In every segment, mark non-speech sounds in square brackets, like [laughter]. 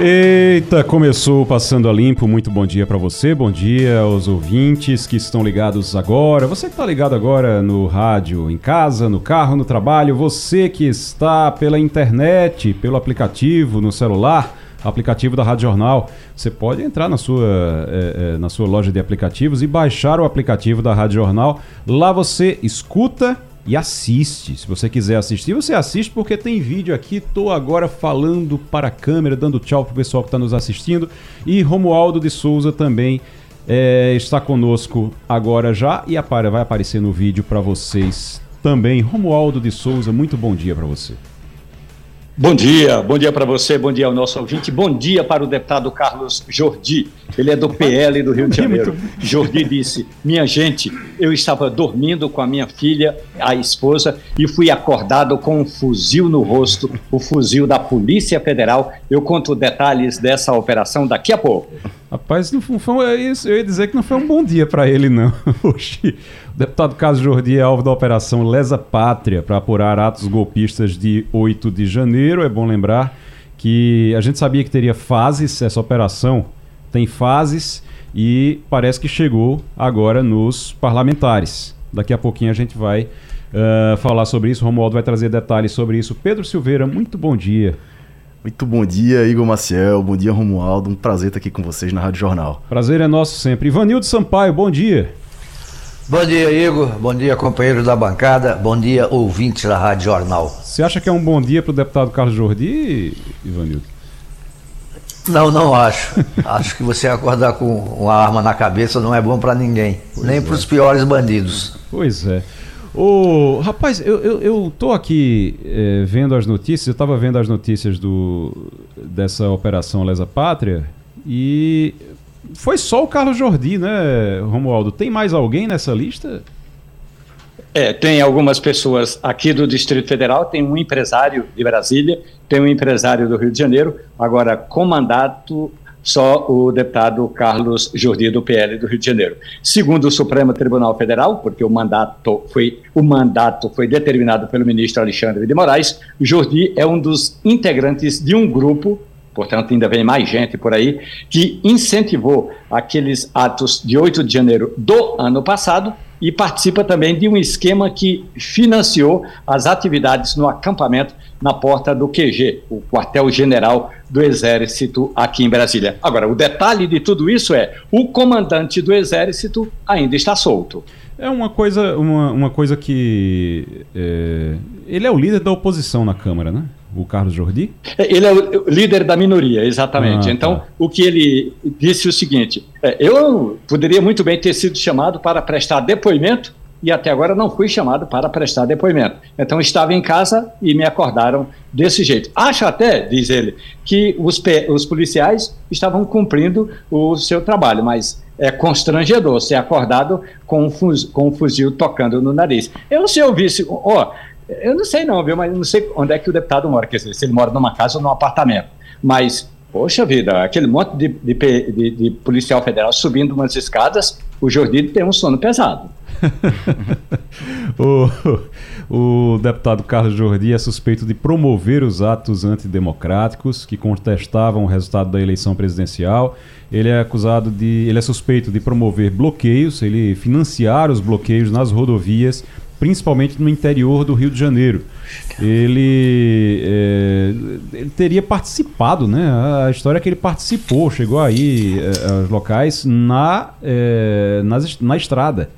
Eita, começou Passando a Limpo. Muito bom dia para você, bom dia aos ouvintes que estão ligados agora. Você que está ligado agora no rádio, em casa, no carro, no trabalho. Você que está pela internet, pelo aplicativo, no celular, aplicativo da Rádio Jornal. Você pode entrar na sua, é, é, na sua loja de aplicativos e baixar o aplicativo da Rádio Jornal. Lá você escuta e assiste. Se você quiser assistir, você assiste porque tem vídeo aqui. Tô agora falando para a câmera, dando tchau pro pessoal que está nos assistindo. E Romualdo de Souza também é, está conosco agora já e vai aparecer no vídeo para vocês também. Romualdo de Souza, muito bom dia para você. Bom dia, bom dia para você, bom dia ao nosso ouvinte, bom dia para o deputado Carlos Jordi, ele é do PL do Rio de Janeiro. Jordi disse: Minha gente, eu estava dormindo com a minha filha, a esposa, e fui acordado com um fuzil no rosto, o fuzil da Polícia Federal. Eu conto detalhes dessa operação daqui a pouco. Rapaz, não foi, é isso, eu ia dizer que não foi um bom dia para ele, não. [laughs] O deputado Carlos Jordi é alvo da operação Lesa Pátria para apurar atos golpistas de 8 de janeiro. É bom lembrar que a gente sabia que teria fases, essa operação tem fases e parece que chegou agora nos parlamentares. Daqui a pouquinho a gente vai uh, falar sobre isso. Romualdo vai trazer detalhes sobre isso. Pedro Silveira, muito bom dia. Muito bom dia, Igor Maciel. Bom dia, Romualdo. Um prazer estar aqui com vocês na Rádio Jornal. Prazer é nosso sempre. Ivanildo Sampaio, bom dia. Bom dia, Igor. Bom dia, companheiro da bancada. Bom dia, ouvintes da Rádio Jornal. Você acha que é um bom dia para o deputado Carlos Jordi, Ivanildo? Não, não acho. [laughs] acho que você acordar com uma arma na cabeça não é bom para ninguém, pois nem é. para os piores bandidos. Pois é. Ô, rapaz, eu, eu, eu tô aqui é, vendo as notícias, eu estava vendo as notícias do, dessa operação Lesa Pátria e foi só o Carlos Jordi, né, Romualdo? Tem mais alguém nessa lista? É, tem algumas pessoas aqui do Distrito Federal, tem um empresário de Brasília, tem um empresário do Rio de Janeiro, agora com mandato só o deputado Carlos Jordi do PL do Rio de Janeiro. Segundo o Supremo Tribunal Federal, porque o mandato foi o mandato foi determinado pelo ministro Alexandre de Moraes, Jordi é um dos integrantes de um grupo portanto ainda vem mais gente por aí, que incentivou aqueles atos de 8 de janeiro do ano passado e participa também de um esquema que financiou as atividades no acampamento na porta do QG, o quartel-general do Exército aqui em Brasília. Agora, o detalhe de tudo isso é: o comandante do Exército ainda está solto. É uma coisa, uma, uma coisa que. É, ele é o líder da oposição na Câmara, né? o Carlos Jordi? É, ele é o líder da minoria, exatamente. Ah, então, tá. o que ele disse é o seguinte: é, eu poderia muito bem ter sido chamado para prestar depoimento e até agora não fui chamado para prestar depoimento. Então, estava em casa e me acordaram desse jeito. Acho até, diz ele, que os, os policiais estavam cumprindo o seu trabalho, mas é constrangedor ser acordado com um, com um fuzil tocando no nariz. Eu, se eu visse, ó, eu não sei não, viu, mas não sei onde é que o deputado mora, quer dizer, se ele mora numa casa ou num apartamento. Mas, poxa vida, aquele monte de, de, de, de policial federal subindo umas escadas, o Jordi tem um sono pesado. [laughs] o, o, deputado Carlos Jordi é suspeito de promover os atos antidemocráticos que contestavam o resultado da eleição presidencial. Ele é acusado de. ele é suspeito de promover bloqueios, ele financiar os bloqueios nas rodovias principalmente no interior do Rio de Janeiro. Ele, é, ele teria participado, né? A história é que ele participou, chegou aí é, aos locais na, é, nas, na estrada.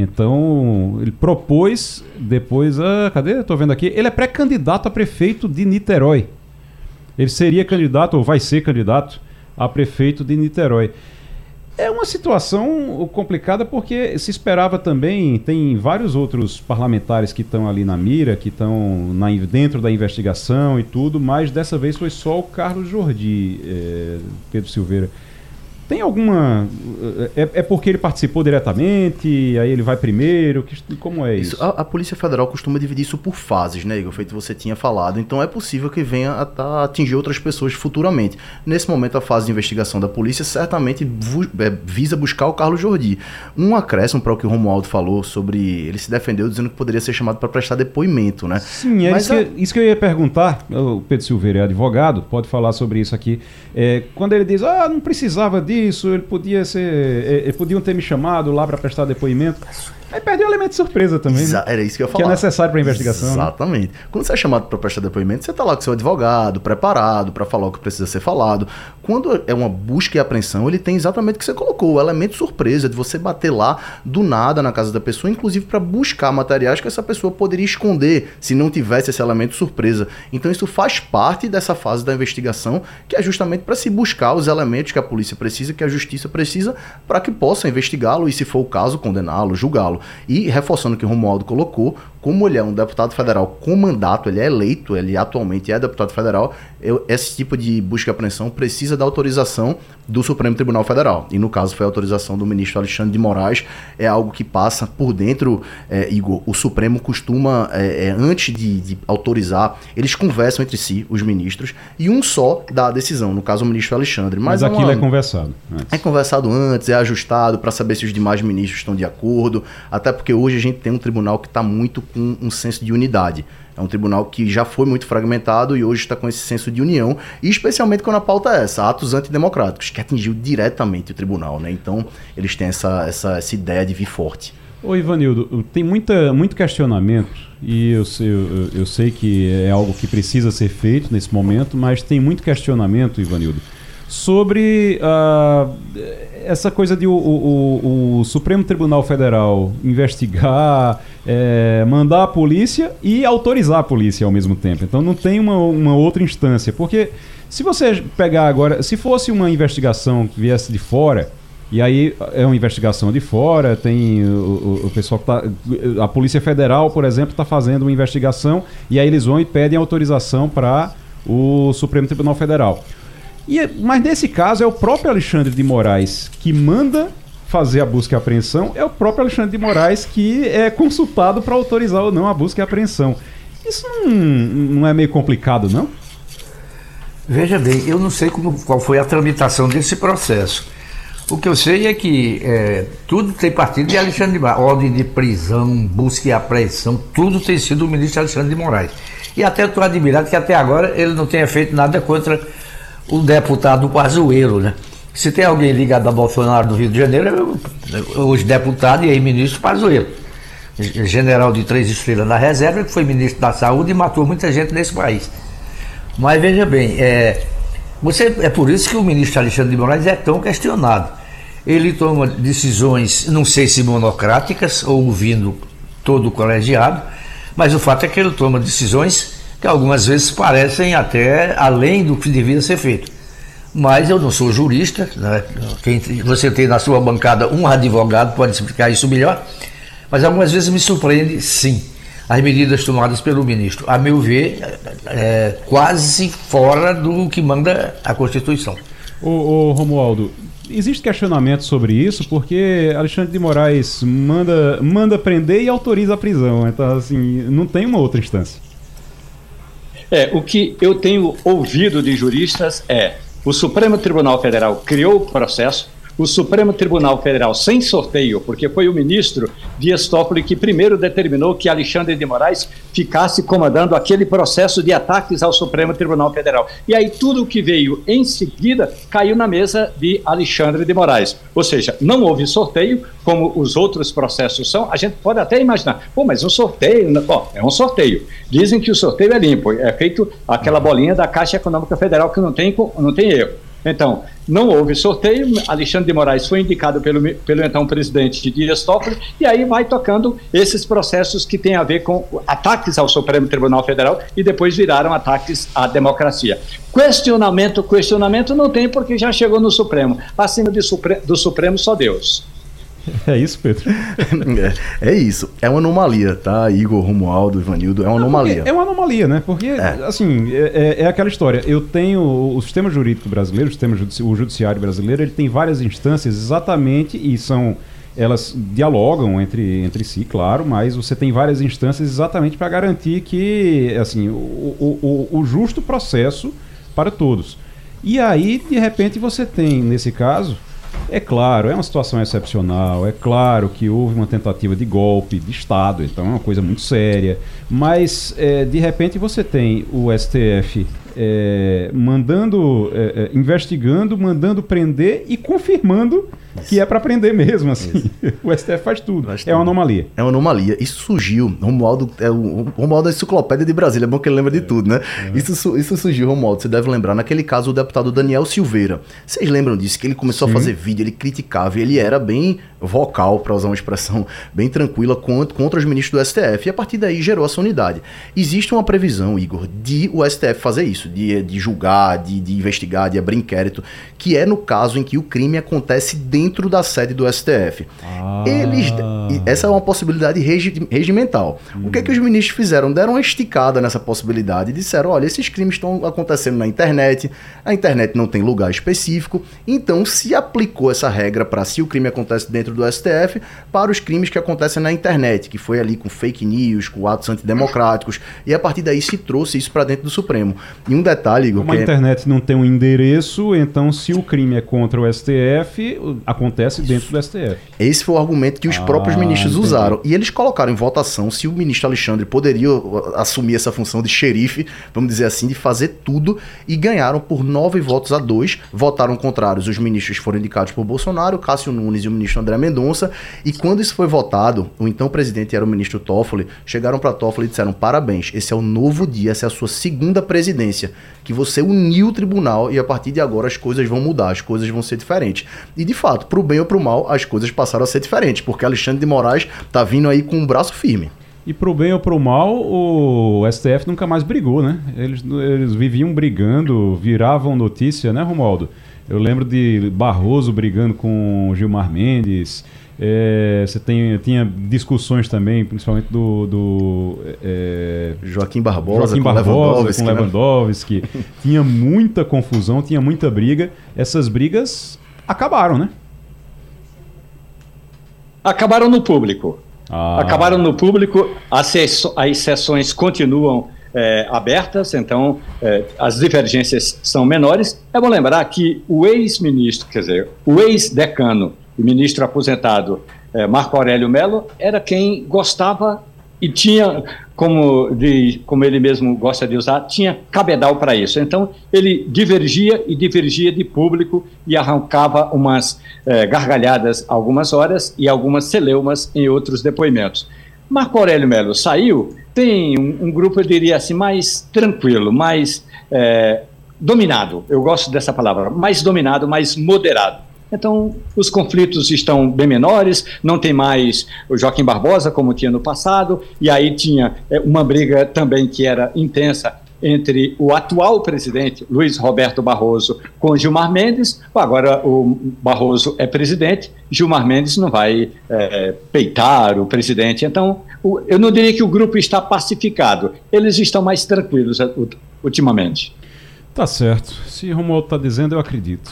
Então, ele propôs depois. Ah, cadê? Estou vendo aqui. Ele é pré-candidato a prefeito de Niterói. Ele seria candidato, ou vai ser candidato, a prefeito de Niterói. É uma situação complicada porque se esperava também, tem vários outros parlamentares que estão ali na mira, que estão dentro da investigação e tudo, mas dessa vez foi só o Carlos Jordi, é, Pedro Silveira. Tem alguma. É, é, porque ele participou diretamente, aí ele vai primeiro? Como é isso? isso a, a, Polícia Federal costuma dividir isso por fases, né, Igor? Feito você tinha falado. Então é possível que venha a, a atingir outras pessoas futuramente. Nesse momento, a fase de investigação da polícia certamente é, visa buscar o Carlos Jordi. Um acréscimo para o que o Romualdo falou sobre. Ele se defendeu dizendo que poderia ser chamado para prestar depoimento, né? Sim, é Mas isso, a... que, isso que eu ia perguntar. O Pedro Silveira é advogado, pode falar sobre isso aqui. É, quando ele diz, ah, não precisava disso isso, ele podia ser. Ele podiam ter me chamado lá para prestar depoimento. Aí perdeu o elemento de surpresa também. Exa né? Era isso que eu ia falar. Que é necessário para a investigação. Né? Exatamente. Né? Quando você é chamado para prestar depoimento, você está lá com seu advogado, preparado para falar o que precisa ser falado. Quando é uma busca e apreensão, ele tem exatamente o que você colocou, o elemento de surpresa, de você bater lá do nada na casa da pessoa, inclusive para buscar materiais que essa pessoa poderia esconder se não tivesse esse elemento de surpresa. Então isso faz parte dessa fase da investigação, que é justamente para se buscar os elementos que a polícia precisa, que a justiça precisa, para que possa investigá-lo e, se for o caso, condená-lo, julgá-lo. E reforçando o que o Romualdo colocou, como ele é um deputado federal com mandato, ele é eleito, ele atualmente é deputado federal, eu, esse tipo de busca e apreensão precisa da autorização do Supremo Tribunal Federal. E no caso foi a autorização do ministro Alexandre de Moraes, é algo que passa por dentro, é, Igor. O Supremo costuma, é, é, antes de, de, autorizar, eles conversam entre si, os ministros, e um só dá a decisão, no caso o ministro Alexandre. Mas, Mas aquilo uma, é conversado. Antes. É conversado antes, é ajustado para saber se os demais ministros estão de acordo, até porque hoje a gente tem um tribunal que está muito com um senso de unidade. É um tribunal que já foi muito fragmentado e hoje está com esse senso de união, e especialmente quando a pauta é essa, atos antidemocráticos, que atingiu diretamente o tribunal, né? Então, eles têm essa, essa, essa ideia de vir forte. Ô Ivanildo, tem muita, muito questionamento e eu eu, eu sei que é algo que precisa ser feito nesse momento, mas tem muito questionamento, Ivanildo, sobre uh, essa coisa de o, o, o, Supremo Tribunal Federal investigar, é, mandar a polícia e autorizar a polícia ao mesmo tempo. Então não tem uma, uma outra instância. Porque se você pegar agora, se fosse uma investigação que viesse de fora, e aí é uma investigação de fora, tem o, o pessoal que tá. A Polícia Federal, por exemplo, está fazendo uma investigação e aí eles vão e pedem autorização para o Supremo Tribunal Federal. E, mas nesse caso é o próprio Alexandre de Moraes que manda fazer a busca e apreensão, é o próprio Alexandre de Moraes que é consultado para autorizar ou não a busca e apreensão. Isso não, não é meio complicado, não? Veja bem, eu não sei como, qual foi a tramitação desse processo. O que eu sei é que é, tudo tem partido de Alexandre de Moraes. Ordem de prisão, busca e apreensão, tudo tem sido o ministro Alexandre de Moraes. E até estou admirado que até agora ele não tenha feito nada contra o deputado Pazuello, né? Se tem alguém ligado a Bolsonaro do Rio de Janeiro, é os deputados e ex-ministro Pazuello. General de três estrelas na reserva, que foi ministro da Saúde e matou muita gente nesse país. Mas veja bem, é, você, é por isso que o ministro Alexandre de Moraes é tão questionado. Ele toma decisões, não sei se monocráticas ou ouvindo todo o colegiado, mas o fato é que ele toma decisões que algumas vezes parecem até além do que devia ser feito. Mas eu não sou jurista, né? Quem, você tem na sua bancada um advogado, pode explicar isso melhor, mas algumas vezes me surpreende, sim, as medidas tomadas pelo ministro. A meu ver, é, quase fora do que manda a Constituição. Ô Romualdo, existe questionamento sobre isso porque Alexandre de Moraes manda, manda prender e autoriza a prisão. Então, assim, não tem uma outra instância. É, o que eu tenho ouvido de juristas é o Supremo Tribunal Federal criou o processo, o Supremo Tribunal Federal, sem sorteio, porque foi o ministro Dias Toffoli que primeiro determinou que Alexandre de Moraes ficasse comandando aquele processo de ataques ao Supremo Tribunal Federal. E aí tudo o que veio em seguida caiu na mesa de Alexandre de Moraes. Ou seja, não houve sorteio, como os outros processos são. A gente pode até imaginar, pô, mas um sorteio, né? bom, é um sorteio. Dizem que o sorteio é limpo, é feito aquela bolinha da Caixa Econômica Federal que não tem, não tem erro. Então, não houve sorteio, Alexandre de Moraes foi indicado pelo, pelo então presidente Dias Toffoli, e aí vai tocando esses processos que têm a ver com ataques ao Supremo Tribunal Federal e depois viraram ataques à democracia. Questionamento, questionamento não tem porque já chegou no Supremo. Acima Supre do Supremo, só Deus. [laughs] É isso, Pedro? [laughs] é, é, isso. É uma anomalia, tá? Igor, Romualdo, Ivanildo, é uma anomalia. É uma anomalia, né? Porque, é. assim, é, é, é, aquela história. Eu tenho o sistema jurídico brasileiro, o sistema judici o judiciário brasileiro, ele tem várias instâncias exatamente e são elas dialogam entre, entre si, claro, mas você tem várias instâncias exatamente para garantir que assim o, o, o, justo processo para todos. E aí, de repente, você tem, nesse caso, é claro, é uma situação excepcional, é claro que houve uma tentativa de golpe de Estado, então é uma coisa muito séria, mas é, de repente você tem o STF é, mandando, é, é, investigando, mandando prender e confirmando Isso. que é para prender mesmo, assim. [laughs] o STF faz tudo. Faz é uma anomalia. É uma anomalia. Isso surgiu. Romualdo é o Romualdo da Enciclopédia de Brasília. É bom que ele lembra de é. tudo, né? Isso, isso surgiu, Romualdo. Você deve lembrar. Naquele caso, o deputado Daniel Silveira. Vocês lembram disso? Que ele começou Sim. a fazer vídeo, ele criticava. E ele era bem vocal, para usar uma expressão bem tranquila, contra, contra os ministros do STF. E a partir daí gerou essa unidade. Existe uma previsão, Igor, de o STF fazer isso de, de julgar, de, de investigar, de abrir inquérito, que é no caso em que o crime acontece dentro da sede do STF. Ah. Eles, essa é uma possibilidade regimental. Hum. O que, é que os ministros fizeram? Deram uma esticada nessa possibilidade e disseram: olha, esses crimes estão acontecendo na internet, a internet não tem lugar específico, então se aplicou essa regra para se o crime acontece dentro do STF, para os crimes que acontecem na internet, que foi ali com fake news, com atos antidemocráticos, e a partir daí se trouxe isso para dentro do Supremo. E um detalhe, Igor. Como a é internet não tem um endereço, então se o crime é contra o STF, acontece dentro do STF. Esse foi o argumento que os ah, próprios ministros entendi. usaram. E eles colocaram em votação se o ministro Alexandre poderia uh, assumir essa função de xerife, vamos dizer assim, de fazer tudo, e ganharam por nove votos a dois. Votaram contrários os ministros que foram indicados por Bolsonaro, Cássio Nunes e o ministro André Mendonça. E quando isso foi votado, o então presidente era o ministro Toffoli, chegaram para Toffoli e disseram: parabéns, esse é o novo dia, essa é a sua segunda presidência que você uniu o tribunal e a partir de agora as coisas vão mudar, as coisas vão ser diferentes. E de fato, pro bem ou pro mal, as coisas passaram a ser diferentes, porque Alexandre de Moraes tá vindo aí com um braço firme. E pro bem ou pro mal, o STF nunca mais brigou, né? Eles, eles viviam brigando, viravam notícia, né, Romualdo? Eu lembro de Barroso brigando com Gilmar Mendes, é, você tem, tinha discussões também, principalmente do, do é, Joaquim Barbosa, Joaquim com Lewandowski, com Lewandowski. Né? [laughs] tinha muita confusão, tinha muita briga. Essas brigas acabaram, né? Acabaram no público. Ah. Acabaram no público, as, as sessões continuam é, abertas, então é, as divergências são menores. É bom lembrar que o ex-ministro, quer dizer, o ex-decano ministro aposentado eh, Marco Aurélio Melo era quem gostava e tinha, como, de, como ele mesmo gosta de usar, tinha cabedal para isso. Então, ele divergia e divergia de público e arrancava umas eh, gargalhadas algumas horas e algumas celeumas em outros depoimentos. Marco Aurélio Melo saiu, tem um, um grupo, eu diria assim, mais tranquilo, mais eh, dominado, eu gosto dessa palavra, mais dominado, mais moderado. Então, os conflitos estão bem menores, não tem mais o Joaquim Barbosa, como tinha no passado, e aí tinha é, uma briga também que era intensa entre o atual presidente, Luiz Roberto Barroso, com Gilmar Mendes. Agora o Barroso é presidente, Gilmar Mendes não vai é, peitar o presidente. Então, o, eu não diria que o grupo está pacificado, eles estão mais tranquilos é, ultimamente. Tá certo. Se Romualdo está dizendo, eu acredito.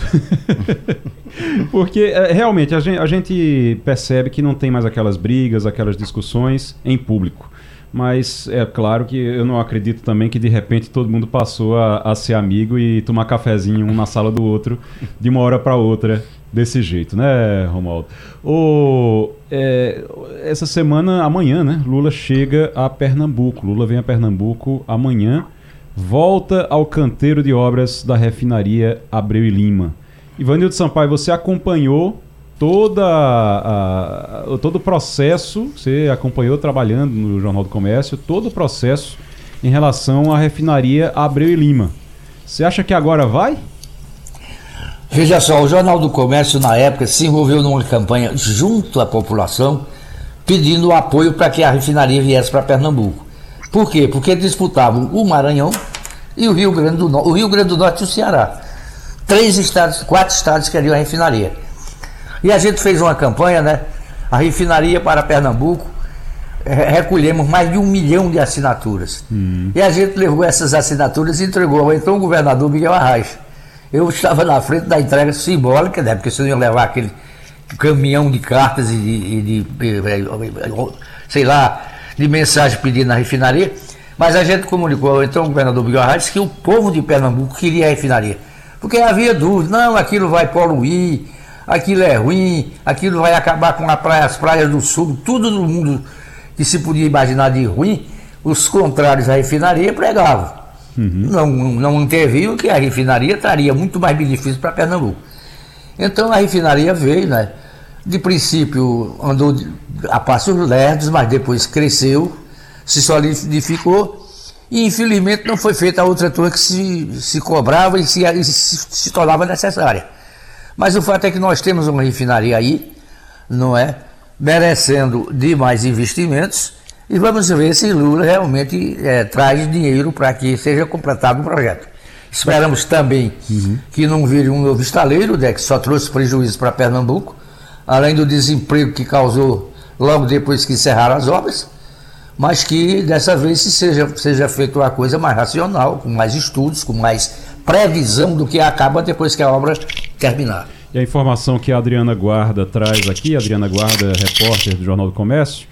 [laughs] Porque é, realmente a gente, a gente, percebe que não tem mais aquelas brigas, aquelas discussões em público. Mas é claro que eu não acredito também que de repente todo mundo passou a, a ser amigo e tomar cafezinho um na sala do outro de uma hora para outra desse jeito, né, Romualdo? O, é, essa semana, amanhã, né? Lula chega a Pernambuco. Lula vem a Pernambuco amanhã volta ao canteiro de obras da refinaria Abreu e Lima. Ivanildo Sampaio, você acompanhou toda a, a, todo o processo, você acompanhou trabalhando no Jornal do Comércio, todo o processo em relação à refinaria Abreu e Lima. Você acha que agora vai? Veja só, o Jornal do Comércio, na época, se envolveu numa campanha junto à população, pedindo apoio para que a refinaria viesse para Pernambuco. Por quê? Porque disputavam o Maranhão e o Rio Grande do Norte, o Rio Grande do Norte e o Ceará. Três estados, quatro estados queriam a refinaria. E a gente fez uma campanha, né? a refinaria para Pernambuco, recolhemos mais de um milhão de assinaturas. Hum. E a gente levou essas assinaturas e entregou ao então governador Miguel Arraes. Eu estava na frente da entrega simbólica, né, porque você ia levar aquele caminhão de cartas e de, de, de, sei lá, de mensagem pedindo na refinaria. Mas a gente comunicou ao então governador Miguel Arraes que o povo de Pernambuco queria a refinaria. Porque havia dúvida, não, aquilo vai poluir, aquilo é ruim, aquilo vai acabar com praia, as praias do sul, tudo do mundo que se podia imaginar de ruim, os contrários à refinaria pregavam. Uhum. Não, não interviam que a refinaria traria muito mais benefícios para Pernambuco. Então a refinaria veio, né? De princípio andou a passos lerdos, mas depois cresceu, se solidificou e infelizmente não foi feita a outra torre que se, se cobrava e se, e se, se tornava necessária. Mas o fato é que nós temos uma refinaria aí, não é? Merecendo de mais investimentos e vamos ver se Lula realmente é, traz dinheiro para que seja completado o projeto. Esperamos também uhum. que não vire um novo estaleiro, né, que só trouxe prejuízo para Pernambuco, além do desemprego que causou logo depois que encerraram as obras, mas que dessa vez seja, seja feita uma coisa mais racional, com mais estudos, com mais previsão do que acaba depois que a obra terminar. E a informação que a Adriana Guarda traz aqui, a Adriana Guarda, repórter do Jornal do Comércio,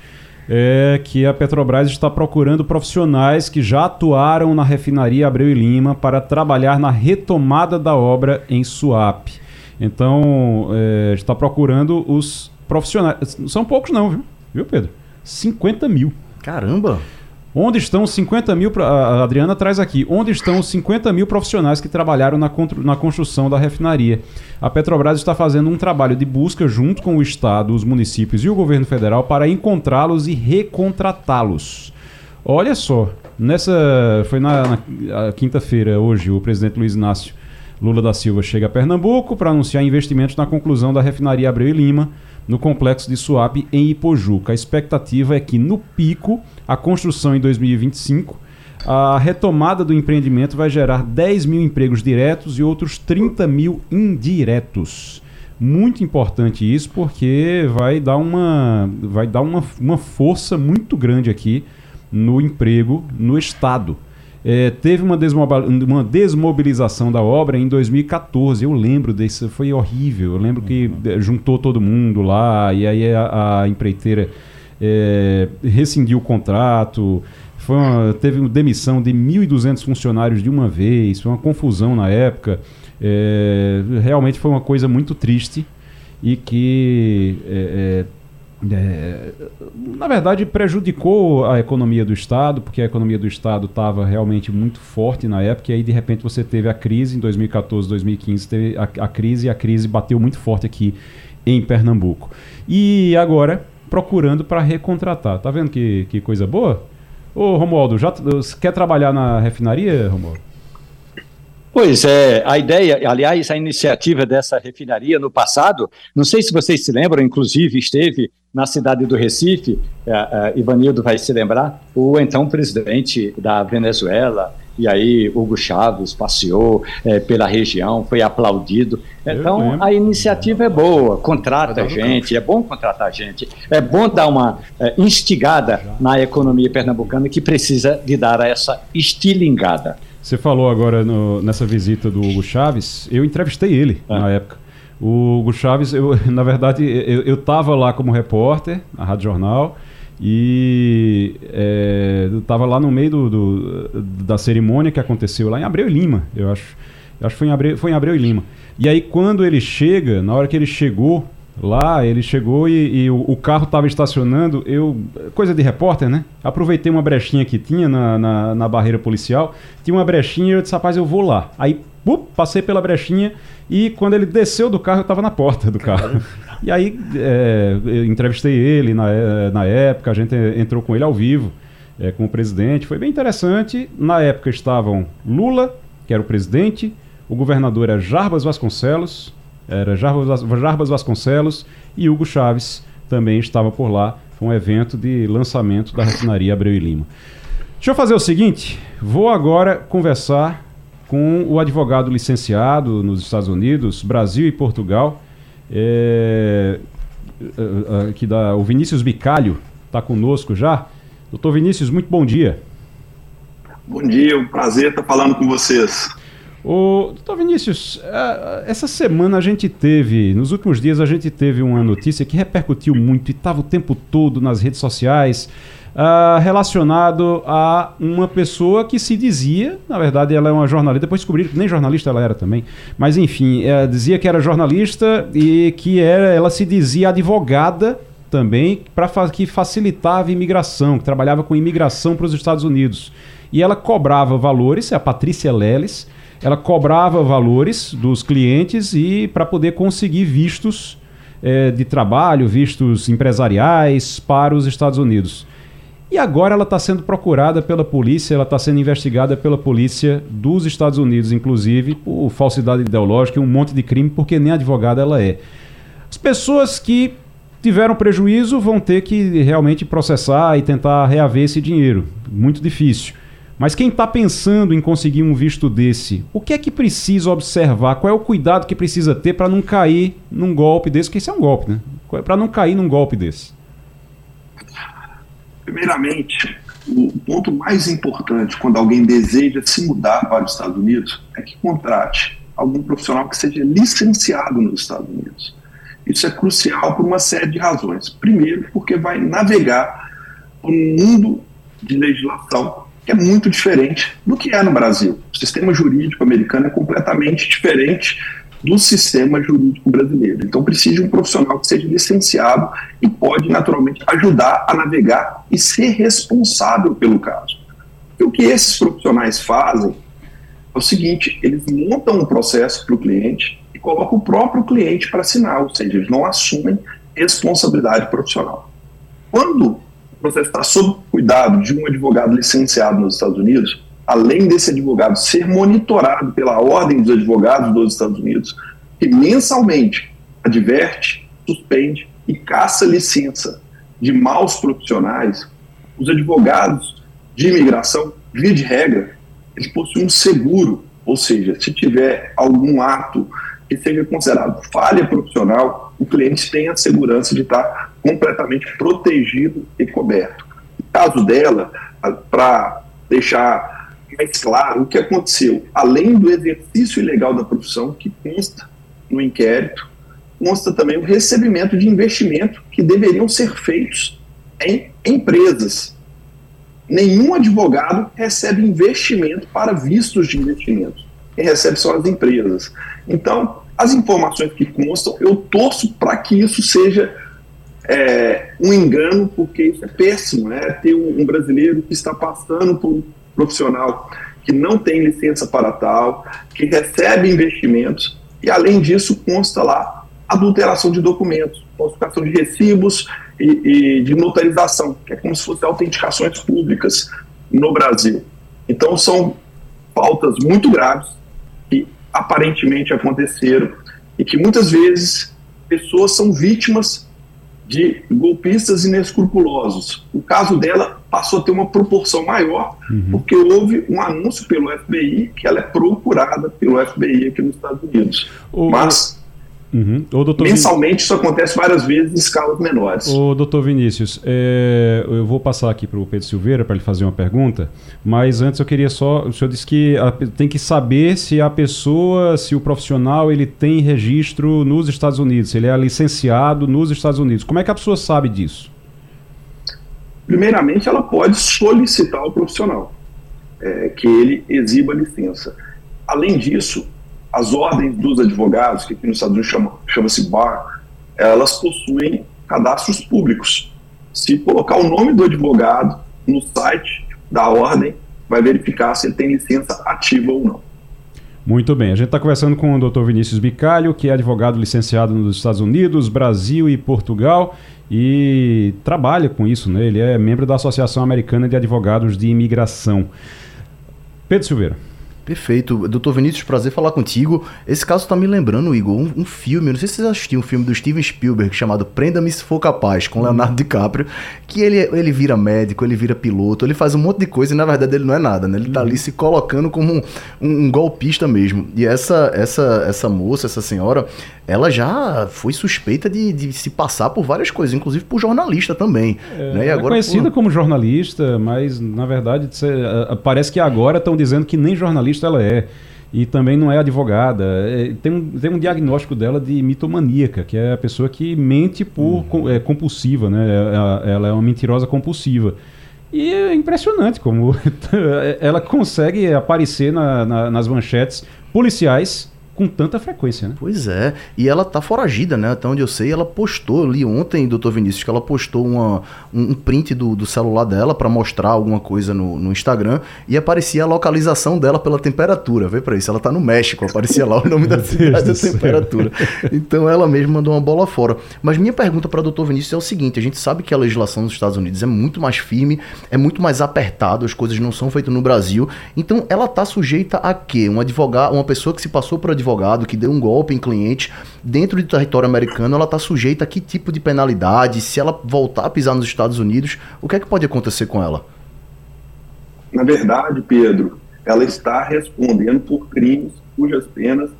é que a Petrobras está procurando profissionais que já atuaram na refinaria Abreu e Lima para trabalhar na retomada da obra em Suape. Então, é, está procurando os profissionais. São poucos não, viu, viu Pedro? 50 mil. Caramba! Onde estão os 50 mil, a Adriana traz aqui, onde estão os 50 mil profissionais que trabalharam na, na construção da refinaria? A Petrobras está fazendo um trabalho de busca junto com o Estado, os municípios e o governo federal para encontrá-los e recontratá-los. Olha só, nessa. Foi na, na quinta-feira, hoje, o presidente Luiz Inácio Lula da Silva chega a Pernambuco para anunciar investimentos na conclusão da refinaria Abreu e Lima no complexo de Suape, em Ipojuca. A expectativa é que, no pico, a construção em 2025, a retomada do empreendimento vai gerar 10 mil empregos diretos e outros 30 mil indiretos. Muito importante isso, porque vai dar uma, vai dar uma, uma força muito grande aqui no emprego no Estado. É, teve uma, uma, desmobilização da obra em 2014. Eu lembro desse, foi horrível. Eu lembro que uhum. é, juntou todo mundo lá e aí a, a empreiteira é, rescindiu o contrato. Foi uma, teve uma demissão de 1.200 funcionários de uma vez. Foi uma confusão na época. É, realmente foi uma coisa muito triste e que é, na verdade, prejudicou a economia do Estado, porque a economia do Estado estava realmente muito forte na época, e aí de repente você teve a crise em 2014, 2015, teve a, a crise, e a crise bateu muito forte aqui em Pernambuco. E agora, procurando para recontratar. Tá vendo que, que coisa boa? Ô, Romualdo, já quer trabalhar na refinaria, Romualdo? Pois é, a ideia, aliás, a iniciativa dessa refinaria no passado, não sei se vocês se lembram, inclusive esteve na cidade do Recife, é, é, Ivanildo vai se lembrar, o então presidente da Venezuela, e aí Hugo Chávez passeou é, pela região, foi aplaudido. Então a iniciativa é boa, contrata a gente, é bom contratar gente, é bom dar uma é, instigada na economia pernambucana que precisa de dar essa estilingada. Você falou agora no, nessa visita do Hugo Chaves, eu entrevistei ele ah. na época. O Hugo Chaves, eu, [laughs] na verdade, eu estava lá como repórter na Rádio Jornal e é, estava lá no meio do, do, da cerimônia que aconteceu lá em Abreu e Lima, eu acho. Eu acho que foi em, Abreu, foi em Abreu e Lima. E aí, quando ele chega, na hora que ele chegou, Lá ele chegou e, e o, o, carro estava estacionando. Eu, coisa de repórter, né? Aproveitei uma brechinha que tinha na, na, na barreira policial. Tinha uma brechinha e eu disse, rapaz, eu vou lá. Aí, passei pela brechinha e quando ele desceu do carro, eu estava na porta do carro. E aí é, entrevistei ele na, é, na época, a gente entrou com ele ao vivo, é, com o presidente. Foi bem interessante. Na época estavam Lula, que era o presidente, o governador era Jarbas Vasconcelos, era Jarbas, Jarbas Vasconcelos e Hugo Chaves também estava por lá. Foi um evento de lançamento da refinaria Abreu e Lima. Deixa eu fazer o seguinte: vou agora conversar com o advogado licenciado nos Estados Unidos, Brasil e Portugal, é, uh, aqui da, o Vinícius Bicalho está conosco já. Doutor Vinícius, muito bom dia. Bom dia, um prazer estar falando com vocês. Ô, doutor Vinícius, essa semana a gente teve, nos últimos dias a gente teve uma notícia que repercutiu muito e estava o tempo todo nas redes sociais, uh, relacionado a uma pessoa que se dizia, na verdade ela é uma jornalista, depois descobri que nem jornalista ela era também, mas enfim, uh, dizia que era jornalista e que era, ela se dizia advogada também, para que facilitava imigração, que trabalhava com imigração para os Estados Unidos. E ela cobrava valores, é a Patrícia Leles, ela cobrava valores dos clientes e para poder conseguir vistos é, de trabalho, vistos empresariais para os Estados Unidos. E agora ela está sendo procurada pela polícia, ela está sendo investigada pela polícia dos Estados Unidos, inclusive, por falsidade ideológica e um monte de crime, porque nem advogada ela é. As pessoas que tiveram prejuízo vão ter que realmente processar e tentar reaver esse dinheiro. Muito difícil. Mas quem está pensando em conseguir um visto desse, o que é que precisa observar? Qual é o cuidado que precisa ter para não cair num golpe desse? Porque isso é um golpe, né? Para não cair num golpe desse. Primeiramente, o ponto mais importante quando alguém deseja se mudar para os Estados Unidos é que contrate algum profissional que seja licenciado nos Estados Unidos. Isso é crucial por uma série de razões. Primeiro, porque vai navegar um mundo de legislação que é muito diferente do que é no Brasil. O sistema jurídico americano é completamente diferente do sistema jurídico brasileiro. Então precisa de um profissional que seja licenciado e pode naturalmente ajudar a navegar e ser responsável pelo caso. E o que esses profissionais fazem é o seguinte: eles montam um processo para o cliente e colocam o próprio cliente para assinar, ou seja, eles não assumem responsabilidade profissional. Quando processo está sob cuidado de um advogado licenciado nos Estados Unidos, além desse advogado ser monitorado pela Ordem dos Advogados dos Estados Unidos, que mensalmente adverte, suspende e caça licença de maus profissionais, os advogados de imigração, via de regra, eles possuem um seguro, ou seja, se tiver algum ato que seja considerado falha profissional, o cliente tem a segurança de estar completamente protegido e coberto. No caso dela, para deixar mais claro o que aconteceu, além do exercício ilegal da profissão, que consta no inquérito, consta também o recebimento de investimento que deveriam ser feitos em empresas. Nenhum advogado recebe investimento para vistos de investimento. Quem recebe são as empresas. Então, as informações que constam, eu torço para que isso seja é, um engano, porque isso é péssimo, né? Ter um, um, brasileiro que está passando por profissional que não tem licença para tal, que recebe investimentos, e além disso consta lá adulteração de documentos, falsificação de recibos e, e de notarização, que é como se fossem autenticações públicas no Brasil. Então são pautas muito graves que aparentemente aconteceram e que muitas vezes pessoas são vítimas de golpistas inescrupulosos. O caso dela passou a ter uma proporção maior, uhum. porque houve um anúncio pelo FBI que ela é procurada pelo FBI aqui nos Estados Unidos. O... Mas Uhum. Mensalmente isso acontece várias vezes em escalas menores. O doutor Vinícius, é... eu vou passar aqui para o Pedro Silveira para ele fazer uma pergunta, mas antes eu queria só, o senhor disse que tem que saber se a pessoa, se o profissional ele tem registro nos Estados Unidos, se ele é licenciado nos Estados Unidos. Como é que a pessoa sabe disso? Primeiramente, ela pode solicitar ao profissional é, que ele exiba a licença. Além disso, as ordens dos advogados, que aqui nos Estados Unidos chama, chama-se BAR, elas possuem cadastros públicos. Se colocar o nome do advogado no site da ordem, vai verificar se ele tem licença ativa ou não. Muito bem, a gente está conversando com o Dr. Vinícius Bicalho, que é advogado licenciado nos Estados Unidos, Brasil e Portugal e trabalha com isso, né? Ele é membro da Associação Americana de Advogados de Imigração. Pedro Silveira. Perfeito. Doutor Vinícius, prazer falar contigo. Esse caso tá me lembrando, Igor, um, um filme, não sei se vocês assistiram um filme do Steven Spielberg chamado Prenda-me se for capaz, com Leonardo DiCaprio, que ele, ele vira médico, ele vira piloto, ele faz um monte de coisa e na verdade ele não é nada, né? Ele tá ali se colocando como um, um, um golpista mesmo. E essa, essa, essa moça, essa senhora, ela já foi suspeita de, de se passar por várias coisas, inclusive por jornalista também. É, né? E agora, é conhecida por... como jornalista, mas na verdade parece que agora estão dizendo que nem jornalista ela é. E também não é advogada. É, tem, um, tem um diagnóstico dela de mitomaníaca, que é a pessoa que mente por uhum. é, compulsiva, né? Ela, ela é uma mentirosa compulsiva. E é impressionante como [laughs] ela consegue aparecer na, na, nas manchetes policiais com tanta frequência, né? Pois é. E ela tá foragida, né? Até onde eu sei, ela postou, eu li ontem, doutor Vinícius, que ela postou uma, um, print do, do celular dela para mostrar alguma coisa no, no Instagram e aparecia a localização dela pela temperatura. Vê para isso, ela tá no México, aparecia lá o nome da [laughs] cidade da temperatura. Então ela mesma mandou uma bola fora. Mas minha pergunta para doutor Vinícius é o seguinte: a gente sabe que a legislação nos Estados Unidos é muito mais firme, é muito mais apertado, as coisas não são feitas no Brasil. Então ela tá sujeita a quê? Um advogado, uma pessoa que se passou por advogado advogado que deu um golpe em cliente dentro do território americano, ela está sujeita a que tipo de penalidade? Se ela voltar a pisar nos Estados Unidos, o que é que pode acontecer com ela? Na verdade, Pedro, ela está respondendo por crimes cujas penas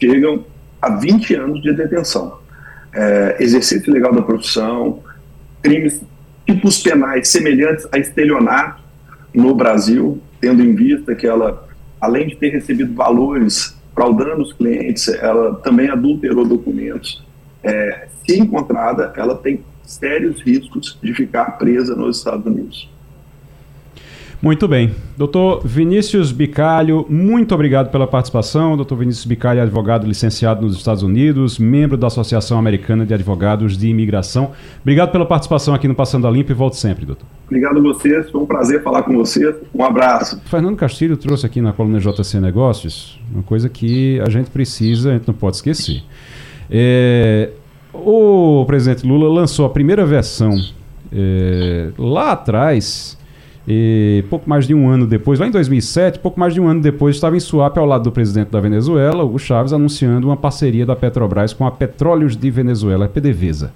chegam a 20 anos de detenção. É, exercício ilegal da profissão, crimes, tipos penais semelhantes a estelionato no Brasil, tendo em vista que ela, além de ter recebido valores fraudando os clientes, ela também adulterou documentos. É, se encontrada, ela tem sérios riscos de ficar presa nos Estados Unidos. Muito bem. Doutor Vinícius Bicalho, muito obrigado pela participação. Doutor Vinícius Bicalho é advogado licenciado nos Estados Unidos, membro da Associação Americana de Advogados de Imigração. Obrigado pela participação aqui no Passando a Limpo e volte sempre, doutor. Obrigado a vocês, foi um prazer falar com vocês. Um abraço. Fernando Castilho trouxe aqui na coluna JC Negócios uma coisa que a gente precisa, a gente não pode esquecer. É, o presidente Lula lançou a primeira versão é, lá atrás e pouco mais de um ano depois, lá em 2007, pouco mais de um ano depois, estava em Suape ao lado do presidente da Venezuela, Hugo Chávez, anunciando uma parceria da Petrobras com a Petróleos de Venezuela, a PDVSA.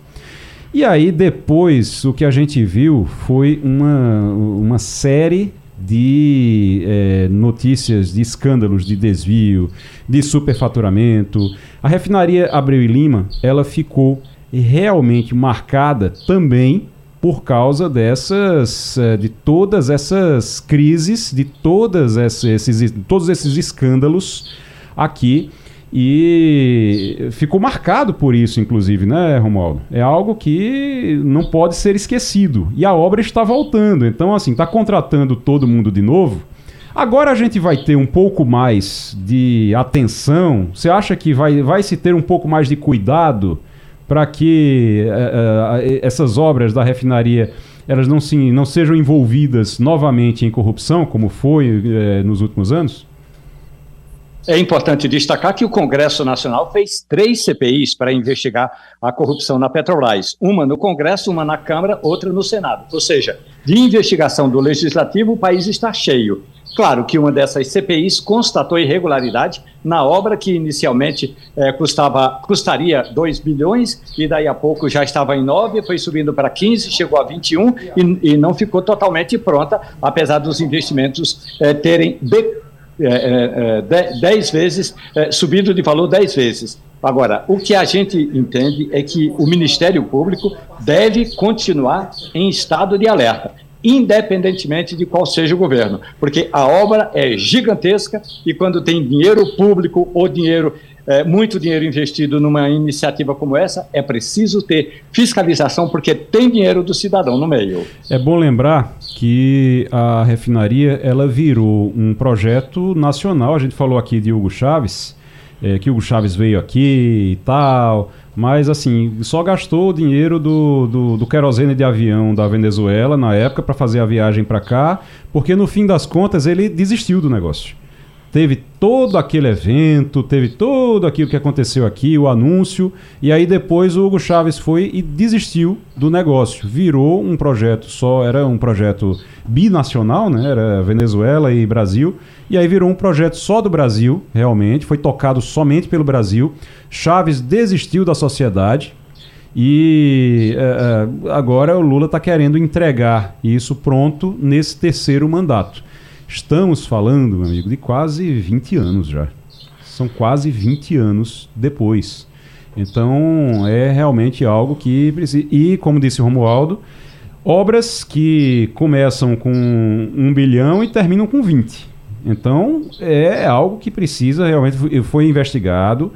E aí, depois, o que a gente viu foi uma, uma série de é, notícias de escândalos de desvio, de superfaturamento. A refinaria Abreu e Lima, ela ficou realmente marcada também por causa dessas, eh, de todas essas crises, de todas esses, todos esses escândalos aqui e ficou marcado por isso, inclusive, né, Romualdo? É algo que não pode ser esquecido. E a obra está voltando. Então, assim, está contratando todo mundo de novo. Agora a gente vai ter um pouco mais de atenção. Você acha que vai, vai se ter um pouco mais de cuidado para que uh, essas obras da refinaria elas não, se, não sejam envolvidas novamente em corrupção, como foi uh, nos últimos anos? É importante destacar que o Congresso Nacional fez três CPIs para investigar a corrupção na Petrobras. Uma no Congresso, uma na Câmara, outra no Senado. Ou seja, de investigação do Legislativo, o país está cheio. Claro que uma dessas CPIs constatou irregularidade na obra que inicialmente é, custava, custaria 2 bilhões e daí a pouco já estava em 9, foi subindo para 15, chegou a 21 e, e não ficou totalmente pronta, apesar dos investimentos é, terem de, é, 10 vezes, subido de valor 10 vezes. Agora, o que a gente entende é que o Ministério Público deve continuar em estado de alerta independentemente de qual seja o governo, porque a obra é gigantesca e quando tem dinheiro público ou dinheiro é, muito dinheiro investido numa iniciativa como essa, é preciso ter fiscalização, porque tem dinheiro do cidadão no meio. É bom lembrar que a refinaria ela virou um projeto nacional. A gente falou aqui de Hugo Chaves, é, que Hugo Chaves veio aqui e tal. Mas, assim, só gastou o dinheiro do, do, do querosene de avião da Venezuela na época para fazer a viagem para cá, porque no fim das contas ele desistiu do negócio. teve todo aquele evento, teve todo aquilo que aconteceu aqui, o anúncio, e aí depois o Hugo Chaves foi e desistiu do negócio. Virou um projeto só, era um projeto binacional, né? Era Venezuela e Brasil, e aí virou um projeto só do Brasil, realmente, foi tocado somente pelo Brasil. Chaves desistiu da sociedade, e é, é agora o Lula está querendo entregar isso pronto nesse terceiro mandato. Estamos falando, meu amigo, de quase 20 anos já. São quase 20 anos depois. Então é realmente algo que precisa. E, como disse o Romualdo, obras que começam com um bilhão e terminam com 20. Então é algo que precisa realmente. Foi investigado,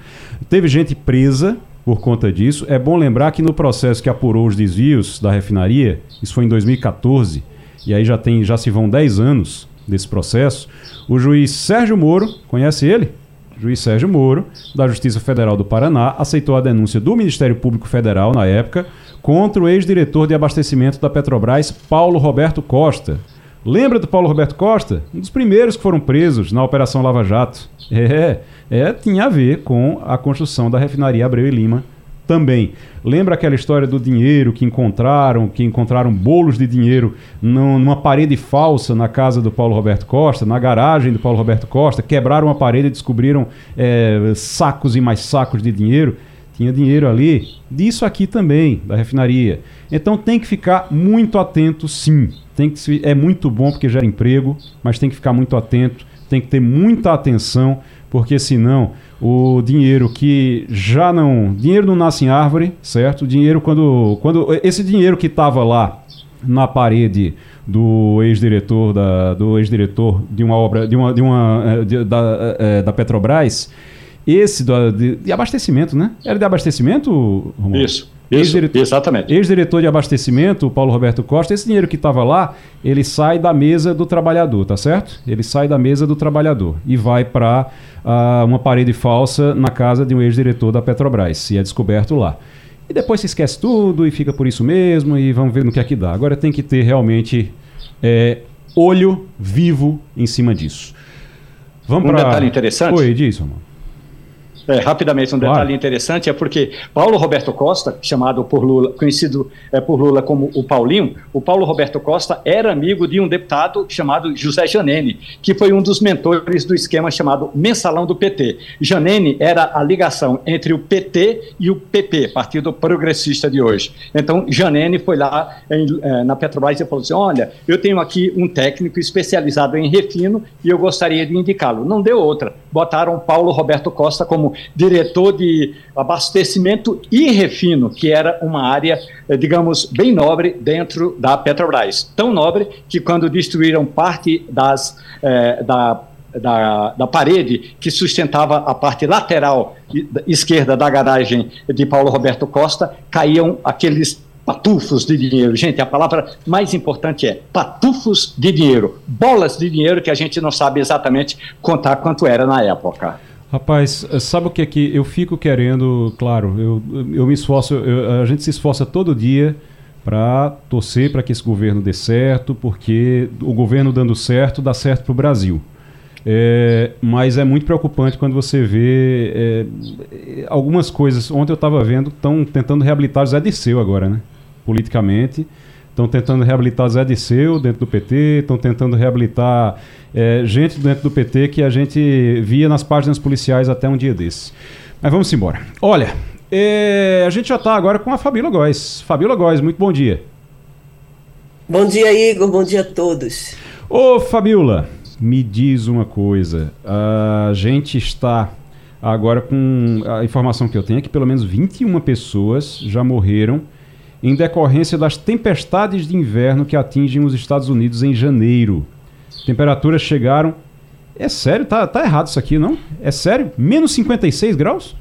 teve gente presa por conta disso. É bom lembrar que no processo que apurou os desvios da refinaria, isso foi em 2014, e aí já, tem, já se vão 10 anos desse processo, o juiz Sérgio Moro, conhece ele? Juiz Sérgio Moro, da Justiça Federal do Paraná, aceitou a denúncia do Ministério Público Federal, na época, contra o ex-diretor de abastecimento da Petrobras, Paulo Roberto Costa. Lembra do Paulo Roberto Costa? Um dos primeiros que foram presos na Operação Lava Jato. É, é tinha a ver com a construção da refinaria Abreu e Lima também. Lembra aquela história do dinheiro que encontraram, que encontraram bolos de dinheiro numa parede falsa na casa do Paulo Roberto Costa, na garagem do Paulo Roberto Costa, quebraram a parede e descobriram é, sacos e mais sacos de dinheiro. Tinha dinheiro ali, disso aqui também, da refinaria. Então tem que ficar muito atento, sim. Tem que, é muito bom porque gera emprego, mas tem que ficar muito atento, tem que ter muita atenção, porque senão o dinheiro que já não. Dinheiro não nasce em árvore, certo? Dinheiro quando. quando esse dinheiro que estava lá na parede do ex-diretor da do ex-diretor de uma obra de uma, de uma eh, de, da, eh, da Petrobras esse do, de, de, abastecimento né era de abastecimento Romulo? isso isso, exatamente. Ex-diretor de abastecimento, Paulo Roberto Costa, esse dinheiro que estava lá, ele sai da mesa do trabalhador, tá certo? Ele sai da mesa do trabalhador e vai para uh, ah, uma parede falsa na casa de um ex-diretor da Petrobras, e é descoberto lá. E depois se esquece tudo e fica por isso mesmo e vamos ver no que é que dá. Agora tem que ter realmente é, olho vivo em cima disso. Vamos um pra... detalhe interessante. Oi, diz, mano. É, rapidamente, um detalhe claro. interessante é porque Paulo Roberto Costa, chamado por Lula, conhecido é, por Lula como o Paulinho, o Paulo Roberto Costa era amigo de um deputado chamado José Janene, que foi um dos mentores do esquema chamado Mensalão do PT. Janene era a ligação entre o PT e o PP, Partido Progressista de hoje. Então, Janene foi lá em, é, na Petrobras e falou assim: Olha, eu tenho aqui um técnico especializado em refino e eu gostaria de indicá-lo. Não deu outra. Botaram Paulo Roberto Costa como diretor de abastecimento e refino, que era uma área, eh, digamos, bem nobre dentro da Petrobras. Tão nobre que quando destruíram parte das, eh, da da, da, parede que sustentava a parte lateral esquerda da garagem de Paulo Roberto Costa, caíam aqueles patufos de dinheiro. Gente, a palavra mais importante é patufos de dinheiro, bolas de dinheiro que a gente não sabe exatamente contar quanto era na época. Rapaz, sabe o que é que eu fico querendo? Claro, eu, eu me esforço, eu, a gente se esforça todo dia para torcer para que esse governo dê certo, porque o governo dando certo dá certo para o Brasil. É, mas é muito preocupante quando você vê é, algumas coisas. Ontem eu estava vendo, estão tentando reabilitar o Zé Disseu agora, né? Politicamente. Estão tentando reabilitar Zé Disseu dentro do PT, estão tentando reabilitar é, gente dentro do PT que a gente via nas páginas policiais até um dia desses. Mas vamos embora. Olha, é, a gente já está agora com a Fabíola Góes. Fabíola Góes, muito bom dia. Bom dia, Igor. Bom dia a todos. Ô, Fabíola, me diz uma coisa. A gente está agora com a informação que eu tenho é que pelo menos 21 pessoas já morreram em decorrência das tempestades de inverno que atingem os Estados Unidos em janeiro. Temperaturas chegaram. É sério? Tá, tá errado isso aqui, não? É sério? Menos 56 graus?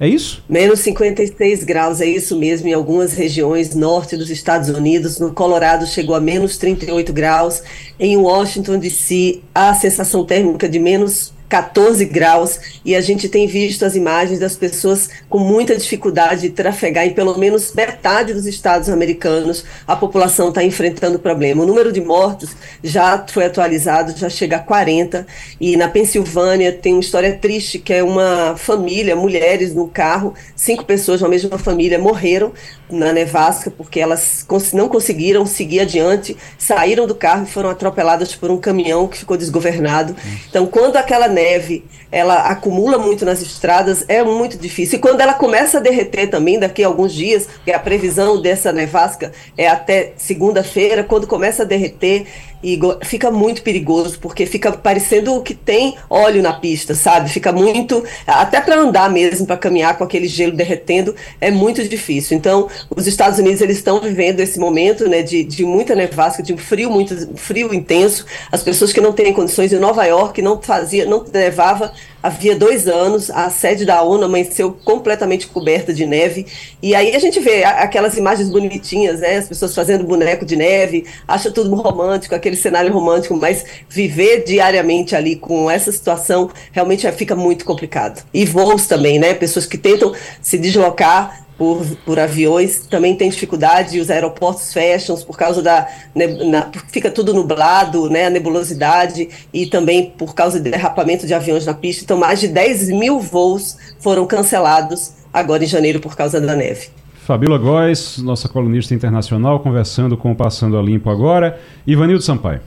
É isso? Menos 56 graus, é isso mesmo. Em algumas regiões norte dos Estados Unidos, no Colorado chegou a menos 38 graus. Em Washington DC, a sensação térmica de menos 14 graus, e a gente tem visto as imagens das pessoas com muita dificuldade de trafegar em pelo menos metade dos estados americanos. A população está enfrentando o problema. O número de mortos já foi atualizado, já chega a 40, e na Pensilvânia tem uma história triste que é uma família, mulheres no carro, cinco pessoas na mesma família morreram na nevasca porque elas não conseguiram seguir adiante, saíram do carro e foram atropeladas por um caminhão que ficou desgovernado. Então, quando aquela neve ela acumula muito nas estradas, é muito difícil. E quando ela começa a derreter também, daqui a alguns dias, que a previsão dessa nevasca é até segunda-feira, quando começa a derreter, e fica muito perigoso, porque fica parecendo que tem óleo na pista, sabe? Fica muito. Até para andar mesmo, para caminhar com aquele gelo derretendo, é muito difícil. Então, os Estados Unidos eles estão vivendo esse momento né, de, de muita nevasca, de um frio muito frio intenso. As pessoas que não têm condições em Nova York não fazia, não nevava havia dois anos, a sede da ONU amanheceu completamente coberta de neve, e aí a gente vê aquelas imagens bonitinhas, né, as pessoas fazendo boneco de neve, acha tudo romântico, aquele cenário romântico, mas viver diariamente ali com essa situação realmente fica muito complicado. E voos também, né, pessoas que tentam se deslocar por, por aviões, também tem dificuldade, os aeroportos fecham por causa da. Na, fica tudo nublado, né, a nebulosidade, e também por causa do derrapamento de aviões na pista. Então, mais de 10 mil voos foram cancelados agora em janeiro por causa da neve. Fabíola Góes, nossa colunista internacional, conversando com o Passando a Limpo agora. Ivanildo Sampaio.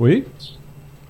Oi?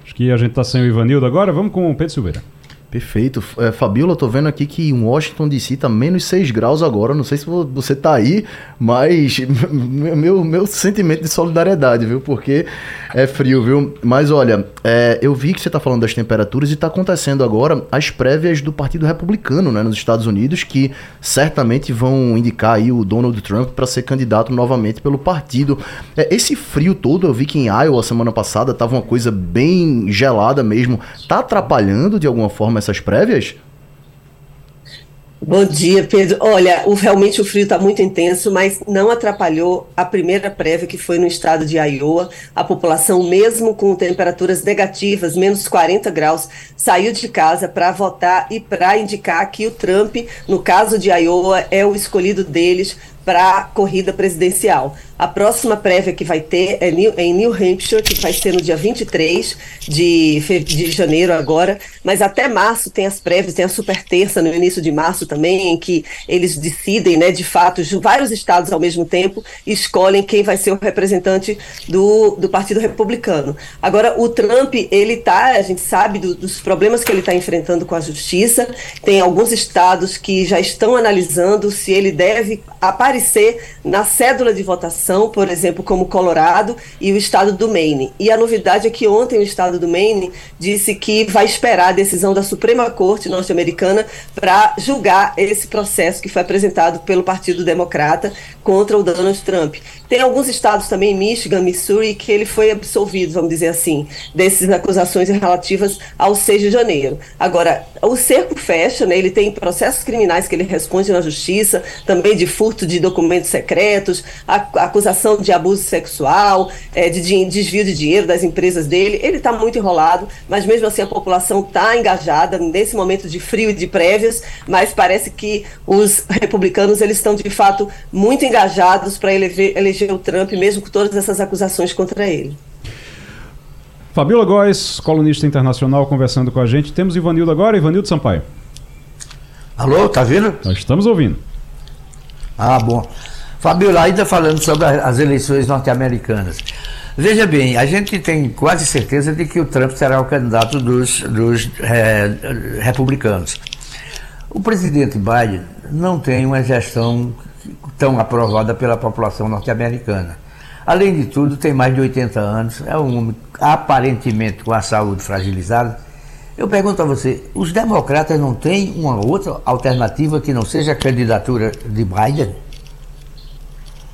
Acho que a gente está sem o Ivanildo agora. Vamos com o Pedro Silveira. Perfeito. É, Fabiola, tô vendo aqui que em Washington DC tá menos 6 graus agora. Não sei se você tá aí, mas [laughs] meu, meu sentimento de solidariedade, viu? Porque é frio, viu? Mas olha, é, eu vi que você tá falando das temperaturas e tá acontecendo agora as prévias do Partido Republicano, né, nos Estados Unidos, que certamente vão indicar aí o Donald Trump para ser candidato novamente pelo partido. É, esse frio todo, eu vi que em Iowa semana passada tava uma coisa bem gelada mesmo. Tá atrapalhando de alguma forma essas prévias? Bom dia, Pedro. Olha, o, realmente o frio está muito intenso, mas não atrapalhou a primeira prévia que foi no estado de Iowa. A população, mesmo com temperaturas negativas, menos 40 graus, saiu de casa para votar e para indicar que o Trump, no caso de Iowa, é o escolhido deles para a corrida presidencial. A próxima prévia que vai ter é em New Hampshire, que vai ser no dia 23 de, de janeiro agora, mas até março tem as prévias, tem a super terça no início de março também, em que eles decidem, né, de fato, vários estados ao mesmo tempo escolhem quem vai ser o representante do, do Partido Republicano. Agora, o Trump, ele tá, a gente sabe do, dos problemas que ele está enfrentando com a justiça, tem alguns estados que já estão analisando se ele deve aparecer na cédula de votação por exemplo, como Colorado e o estado do Maine. E a novidade é que ontem o estado do Maine disse que vai esperar a decisão da Suprema Corte norte-americana para julgar esse processo que foi apresentado pelo Partido Democrata contra o Donald Trump. Tem alguns estados também, Michigan, Missouri, que ele foi absolvido, vamos dizer assim, dessas acusações relativas ao 6 de janeiro. Agora, o cerco fecha, né, ele tem processos criminais que ele responde na justiça, também de furto de documentos secretos, acusação de abuso sexual, é, de, de desvio de dinheiro das empresas dele. Ele está muito enrolado, mas mesmo assim a população está engajada nesse momento de frio e de prévias, mas parece que os republicanos eles estão de fato muito engajados para eleger eleger o Trump, mesmo com todas essas acusações contra ele. Fabiola Góes, colunista internacional, conversando com a gente. Temos Ivanildo agora, Ivanildo Sampaio. Alô, tá vindo? Nós estamos ouvindo. Ah, bom. Fabiola, ainda falando sobre as eleições norte-americanas. Veja bem, a gente tem quase certeza de que o Trump será o candidato dos, dos é, republicanos. O presidente Biden não tem uma gestão tão aprovada pela população norte-americana. Além de tudo, tem mais de 80 anos, é um homem aparentemente com a saúde fragilizada. Eu pergunto a você, os democratas não têm uma outra alternativa que não seja a candidatura de Biden?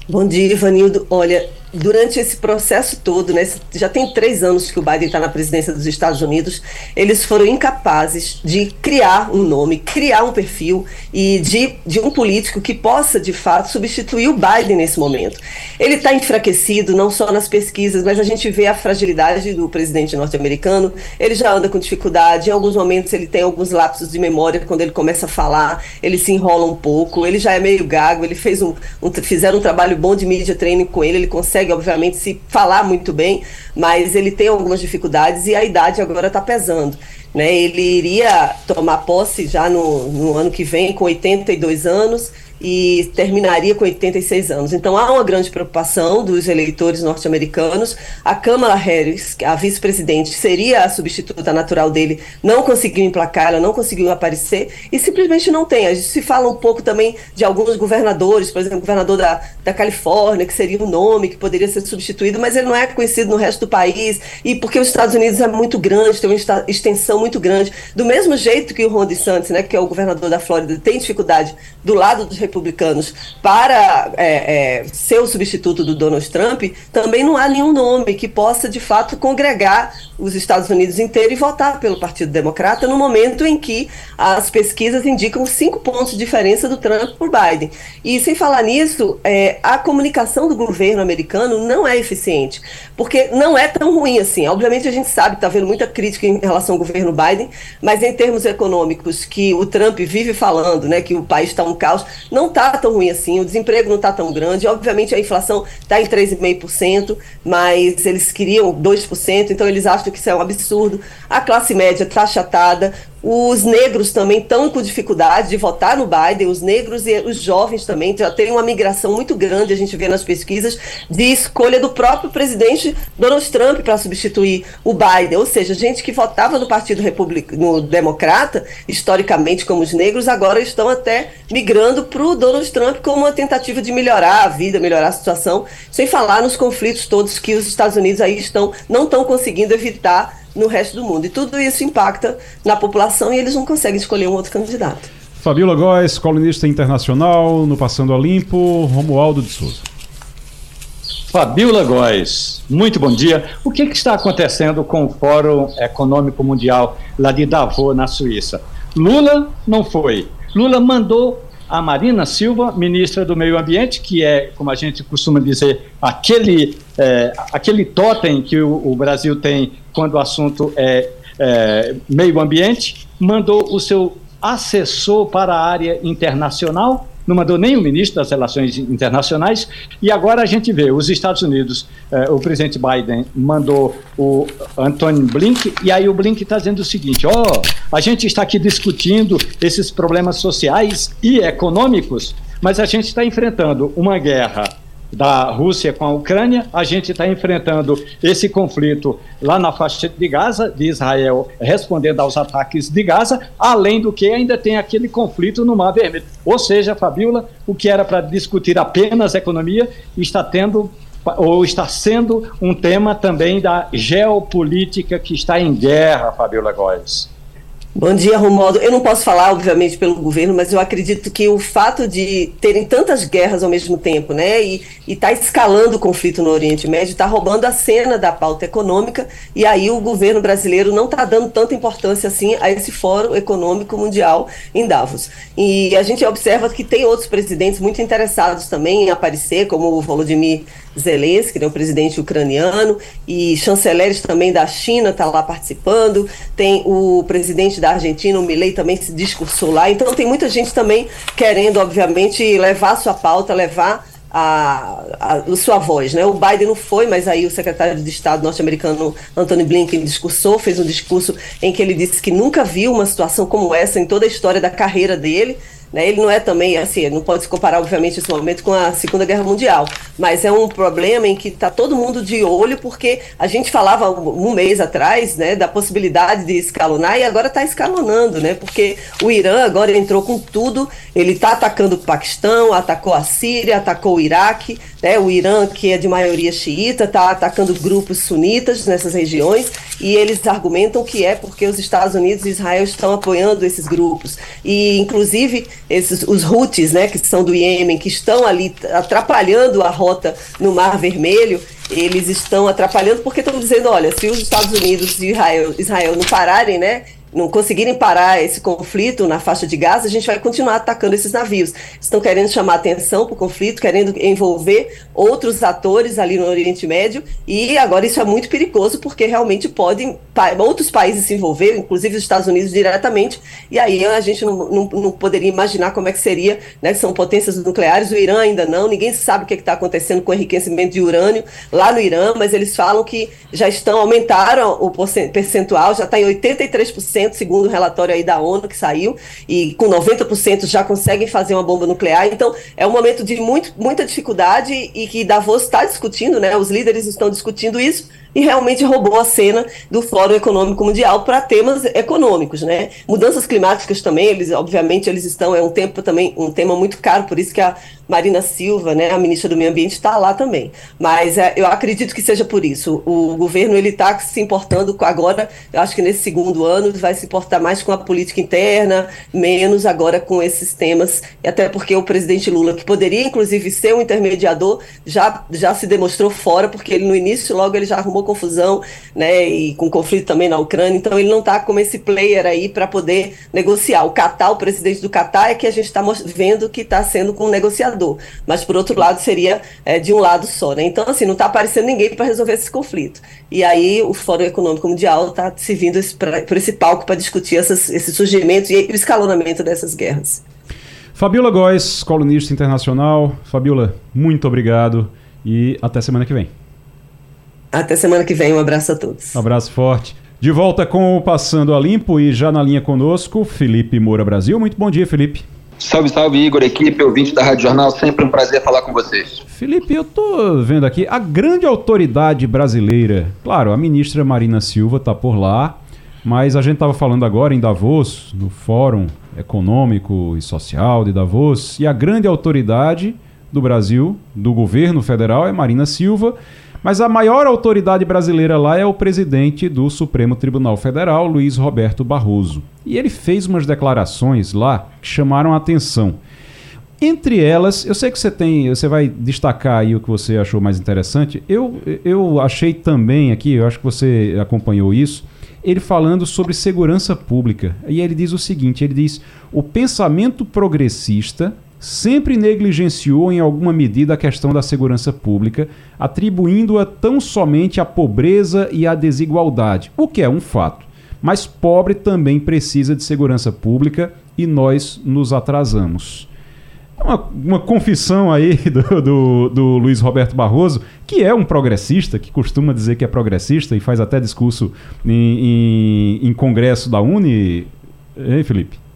Bom dia, Ivanildo. Olha, durante esse processo todo, né, já tem três anos que o Biden está na presidência dos Estados Unidos, eles foram incapazes de criar um nome, criar um perfil e de, de um político que possa, de fato, substituir o Biden nesse momento. Ele está enfraquecido, não só nas pesquisas, mas a gente vê a fragilidade do presidente norte-americano. Ele já anda com dificuldade, em alguns momentos ele tem alguns lapsos de memória quando ele começa a falar, ele se enrola um pouco, ele já é meio gago, ele fez um, um fizeram um trabalho bom de media training com ele, ele consegue consegue, obviamente, se falar muito bem, mas ele tem algumas dificuldades e a idade agora está pesando. Né? Ele iria tomar posse já no, no ano que vem, com 82 anos e terminaria com 86 anos. Então há uma grande preocupação dos eleitores norte-americanos. A Kamala Harris, a vice-presidente, seria a substituta natural dele, não conseguiu emplacar, ela não conseguiu aparecer e simplesmente não tem. A gente se fala um pouco também de alguns governadores, por exemplo, o governador da, da Califórnia, que seria um nome que poderia ser substituído, mas ele não é conhecido no resto do país e porque os Estados Unidos é muito grande, tem uma extensão muito grande. Do mesmo jeito que o Ron DeSantis, né, que é o governador da Flórida, tem dificuldade do lado dos republicanos para é, é, ser o substituto do Donald Trump, também não há nenhum nome que possa, de fato, congregar os Estados Unidos inteiro e votar pelo Partido Democrata no momento em que as pesquisas indicam cinco pontos de diferença do Trump por Biden. E sem falar nisso, é, a comunicação do governo americano não é eficiente, porque não é tão ruim assim. Obviamente a gente sabe, está vendo muita crítica em relação ao governo Biden, mas em termos econômicos que o Trump vive falando, né, que o país está um caos, não está tão ruim assim, o desemprego não está tão grande, obviamente a inflação está em 3,5%, mas eles queriam 2%, então eles acham que isso é um absurdo. A classe média está achatada, os negros também estão com dificuldade de votar no Biden, os negros e os jovens também já tem uma migração muito grande, a gente vê nas pesquisas, de escolha do próprio presidente Donald Trump para substituir o Biden. Ou seja, gente que votava no Partido Republicano Democrata, historicamente como os negros, agora estão até migrando para o Donald Trump como uma tentativa de melhorar a vida, melhorar a situação, sem falar nos conflitos todos que os Estados Unidos aí estão, não estão conseguindo evitar no resto do mundo. E tudo isso impacta na população e eles não conseguem escolher um outro candidato. Fabiola Góes, colunista internacional no Passando a Limpo, Romualdo de Souza. Fabiola Góes, muito bom dia. O que, que, está acontecendo com o Fórum Econômico Mundial lá de Davos, na Suíça? Lula não foi. Lula mandou a Marina Silva, ministra do Meio Ambiente, que é, como a gente costuma dizer, aquele, é, aquele totem que o, o, Brasil tem quando o assunto é, é meio ambiente, mandou o seu assessor para a área internacional, não mandou nem o ministro das Relações Internacionais, e agora a gente vê os Estados Unidos, eh, o presidente Biden mandou o Antônio Blink, e aí o Blink está dizendo o seguinte: ó, oh, a gente está aqui discutindo esses problemas sociais e econômicos, mas a gente está enfrentando uma guerra da Rússia com a Ucrânia, a gente está enfrentando esse conflito lá na faixa de Gaza, de Israel respondendo aos ataques de Gaza, além do que ainda tem aquele conflito no Mar Vermelho. Ou seja, Fabiola, o que era para discutir apenas economia está tendo ou está sendo um tema também da geopolítica que está em guerra, Fabiola Góes. Bom dia, Romualdo. Eu não posso falar, obviamente, pelo governo, mas eu acredito que o fato de terem tantas guerras ao mesmo tempo, né, e está escalando o conflito no Oriente Médio, está roubando a cena da pauta econômica, e aí o governo brasileiro não está dando tanta importância assim a esse Fórum Econômico Mundial em Davos. E a gente observa que tem outros presidentes muito interessados também em aparecer, como o Volodymyr Zelensky, né, o presidente ucraniano, e chanceleres também da China está lá participando, tem o presidente da Argentina, o Milei, também se discursou lá, então tem muita gente também querendo, obviamente, levar sua pauta, levar a, a, a, sua voz, né? O Biden não foi, mas aí o secretário de Estado norte-americano Anthony Blinken discursou, fez um discurso em que ele disse que nunca viu uma situação como essa em toda a história da carreira dele, né? Ele não é também, assim, não pode se comparar, obviamente, esse momento com a Segunda Guerra Mundial, mas é um problema em que está todo mundo de olho, porque a gente falava um mês atrás né, da possibilidade de escalonar e agora está escalonando, né? Porque o Irã agora entrou com tudo, ele está atacando o Paquistão, atacou a Síria, atacou o Iraque, né? O Irã, que é de maioria xiita, está atacando grupos sunitas nessas regiões e eles argumentam que é porque os Estados Unidos e Israel estão apoiando esses grupos. E, inclusive, esses, os Houthis, né, que são do Iêmen, que estão ali atrapalhando a rota no Mar Vermelho, eles estão atrapalhando porque estão dizendo, olha, se os Estados Unidos e Israel, Israel não pararem, né, não conseguirem parar esse conflito na faixa de Gaza, a gente vai continuar atacando esses navios. Estão querendo chamar atenção para o conflito, querendo envolver outros atores ali no Oriente Médio, e agora isso é muito perigoso, porque realmente podem outros países se envolver, inclusive os Estados Unidos diretamente, e aí a gente não, não, não poderia imaginar como é que seria, né, são potências nucleares, o Irã ainda não, ninguém sabe o que é está acontecendo com o enriquecimento de urânio lá no Irã, mas eles falam que já estão, aumentaram o percentual, já está em 83%, segundo o relatório aí da ONU que saiu, e com 90% já conseguem fazer uma bomba nuclear. Então, é um momento de muito, muita dificuldade e que Davos está discutindo, né? Os líderes estão discutindo isso e realmente roubou a cena do Fórum Econômico Mundial para temas econômicos, né? Mudanças climáticas também, eles obviamente eles estão é um tempo também um tema muito caro, por isso que a Marina Silva, né, a ministra do Meio Ambiente, está lá também. Mas é, eu acredito que seja por isso. O governo ele está se importando com agora, eu acho que nesse segundo ano vai se importar mais com a política interna, menos agora com esses temas, até porque o presidente Lula, que poderia inclusive ser um intermediador, já, já se demonstrou fora, porque ele no início logo ele já arrumou confusão, né, e com conflito também na Ucrânia, então ele não está como esse player aí para poder negociar. O Catar, o presidente do Catar, é que a gente está vendo que está sendo com um negociador mas por outro lado seria é, de um lado só, né? Então, assim, não está aparecendo ninguém para resolver esse conflito. E aí o Fórum Econômico Mundial está se vindo esse, por esse palco para discutir essas, esses surgimentos e o escalonamento dessas guerras. Fabiola Góes, colunista internacional. Fabiola, muito obrigado e até semana que vem. Até semana que vem, um abraço a todos. Um abraço forte. De volta com o Passando a Limpo e já na linha conosco, Felipe Moura Brasil. Muito bom dia, Felipe. Salve, salve, Igor, equipe, ouvinte da Rádio Jornal, sempre um prazer falar com vocês. Felipe, eu tô vendo aqui, a grande autoridade brasileira, claro, a ministra Marina Silva está por lá, mas a gente estava falando agora em Davos, no Fórum Econômico e Social de Davos, e a grande autoridade do Brasil, do governo federal, é Marina Silva, mas a maior autoridade brasileira lá é o presidente do Supremo Tribunal Federal, Luiz Roberto Barroso. E ele fez umas declarações lá que chamaram a atenção. Entre elas, eu sei que você tem, você vai destacar aí o que você achou mais interessante. Eu, eu achei também aqui, eu acho que você acompanhou isso, ele falando sobre segurança pública. E ele diz o seguinte: ele diz, o pensamento progressista sempre negligenciou em alguma medida a questão da segurança pública, atribuindo-a tão somente à pobreza e à desigualdade, o que é um fato. Mas pobre também precisa de segurança pública e nós nos atrasamos. Uma, uma confissão aí [laughs] do, do, do, Luiz Roberto Barroso, que é um progressista, que costuma dizer que é progressista e faz até discurso em, em, em congresso da Uni. Ei, Felipe?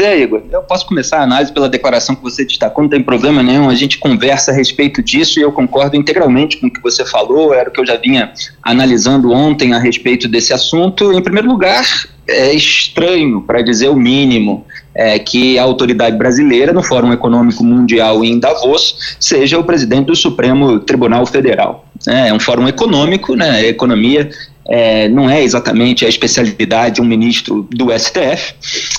É, Igor, eu posso começar a análise pela declaração que você destacou, não tem problema nenhum, a gente conversa a respeito disso e eu concordo integralmente com o que você falou, era o que eu já vinha analisando ontem a respeito desse assunto. Em primeiro lugar, é estranho, para dizer o mínimo, é, que a autoridade brasileira, no Fórum Econômico Mundial em Davos, seja o presidente do Supremo Tribunal Federal. É, é um fórum econômico, né, economia é, não é exatamente a especialidade de um ministro do STF,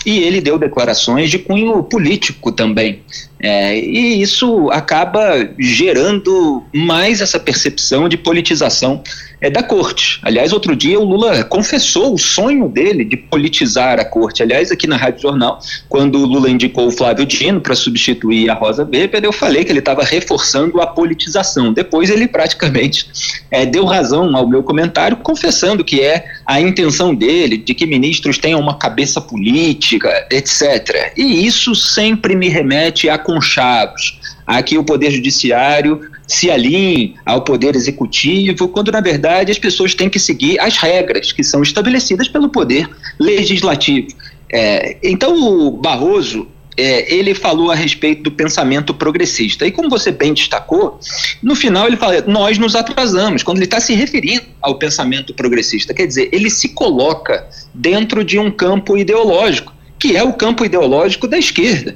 e ele deu declarações de cunho político também. É, e isso acaba gerando mais essa percepção de politização é, da corte. Aliás, outro dia o Lula confessou o sonho dele de politizar a corte. Aliás, aqui na Rádio Jornal, quando o Lula indicou o Flávio Dino para substituir a Rosa Weber, eu falei que ele estava reforçando a politização. Depois ele praticamente é, deu razão ao meu comentário, confessando que é a intenção dele de que ministros tenham uma cabeça política, etc. E isso sempre me remete a conchavos a que o Poder Judiciário se alinhe ao Poder Executivo, quando na verdade as pessoas têm que seguir as regras que são estabelecidas pelo Poder Legislativo. É, então o Barroso é, ele falou a respeito do pensamento progressista. E como você bem destacou, no final ele fala, nós nos atrasamos, quando ele está se referindo ao pensamento progressista. Quer dizer, ele se coloca dentro de um campo ideológico, que é o campo ideológico da esquerda.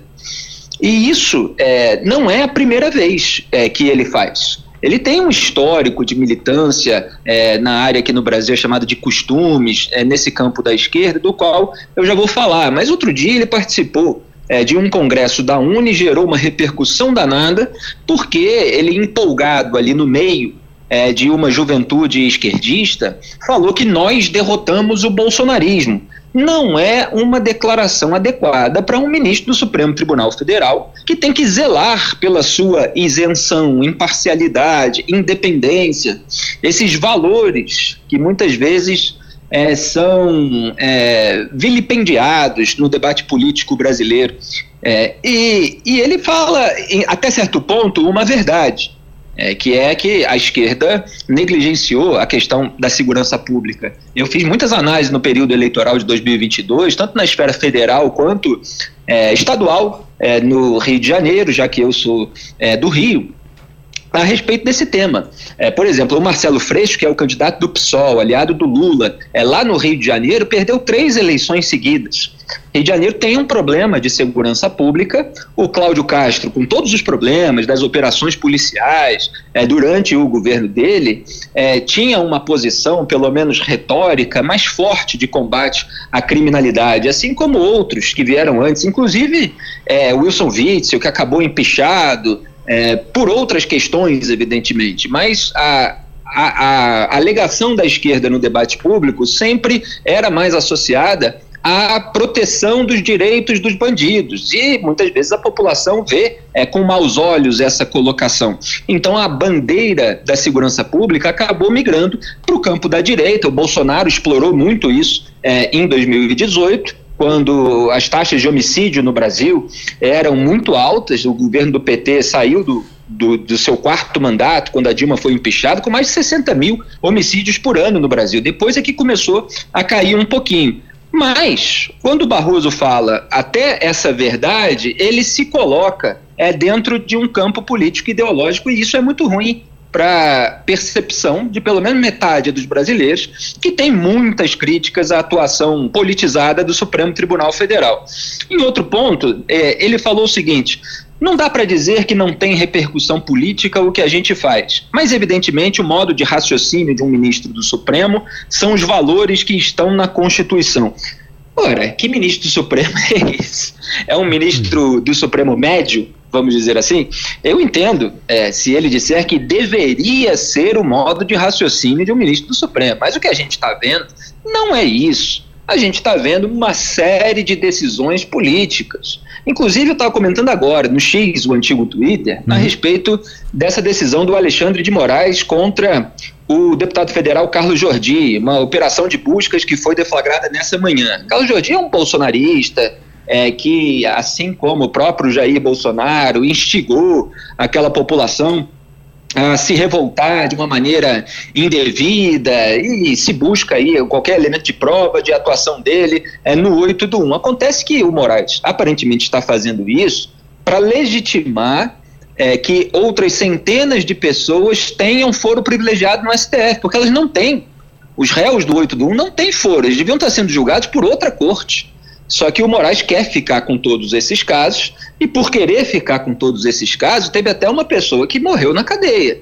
E isso é, não é a primeira vez é, que ele faz. ele tem um histórico de militância é, na área aqui no Brasil é chamada de costumes, é, nesse campo da esquerda, do qual eu já vou falar. Mas outro dia ele participou é, de um congresso da Uni, gerou uma repercussão danada, porque ele, empolgado ali no meio é, de uma juventude esquerdista, falou que nós derrotamos o bolsonarismo. Não é uma declaração adequada para um ministro do Supremo Tribunal Federal que tem que zelar pela sua isenção, imparcialidade, independência, esses valores que muitas vezes é, são é, vilipendiados no debate político brasileiro. É, e, e ele fala, até certo ponto, uma verdade é, que é que a esquerda negligenciou a questão da segurança pública. Eu fiz muitas análises no período eleitoral de 2022, tanto na esfera federal quanto é, estadual, é, no Rio de Janeiro, já que eu sou do Rio, a respeito desse tema. É, por exemplo, o Marcelo Freixo, que é o candidato do PSOL, aliado do Lula, é, lá no Rio de Janeiro, perdeu três eleições seguidas. Rio de Janeiro tem um problema de segurança pública. O Cláudio Castro, com todos os problemas das operações policiais é, durante o governo dele, é, tinha uma posição, pelo menos retórica, mais forte de combate à criminalidade, assim como outros que vieram antes, inclusive é, Wilson Witzel, que acabou empichado, é, por outras questões, evidentemente, mas a, a, a, alegação da esquerda no debate público sempre era mais associada à proteção dos direitos dos bandidos. E muitas vezes a população vê é, com maus olhos essa colocação. Então a bandeira da segurança pública acabou migrando para o campo da direita. O Bolsonaro explorou muito isso é, em 2018 quando as taxas de homicídio no Brasil eram muito altas, o governo do PT saiu do, do, do, seu quarto mandato, quando a Dilma foi empichada, com mais de 60 mil homicídios por ano no Brasil. Depois é que começou a cair um pouquinho. Mas, quando o Barroso fala até essa verdade, ele se coloca é, dentro de um campo político ideológico, e isso é muito ruim para percepção de pelo menos metade dos brasileiros que tem muitas críticas à atuação politizada do Supremo Tribunal Federal. Em outro ponto, é, ele falou o seguinte: não dá para dizer que não tem repercussão política o que a gente faz, mas evidentemente o modo de raciocínio de um ministro do Supremo são os valores que estão na Constituição. Ora, que ministro do Supremo [laughs] é esse? É um ministro do Supremo médio? Vamos dizer assim, eu entendo é, se ele disser que deveria ser o modo de raciocínio de um ministro do Supremo, mas o que a gente está vendo não é isso. A gente está vendo uma série de decisões políticas. Inclusive, eu estava comentando agora no X, o antigo Twitter, uhum. a respeito dessa decisão do Alexandre de Moraes contra o deputado federal Carlos Jordi, uma operação de buscas que foi deflagrada nessa manhã. Carlos Jordi é um bolsonarista, é, que, assim como o próprio Jair Bolsonaro instigou aquela população a se revoltar de uma maneira indevida e se busca aí qualquer elemento de prova de atuação dele é, no 8 do 1. Acontece que o Moraes aparentemente está fazendo isso para legitimar é, que outras centenas de pessoas tenham foro privilegiado no STF, porque elas não têm. Os réus do 8 do 1 não têm foro, eles deviam estar sendo julgados por outra corte. Só que o Moraes quer ficar com todos esses casos, e por querer ficar com todos esses casos, teve até uma pessoa que morreu na cadeia,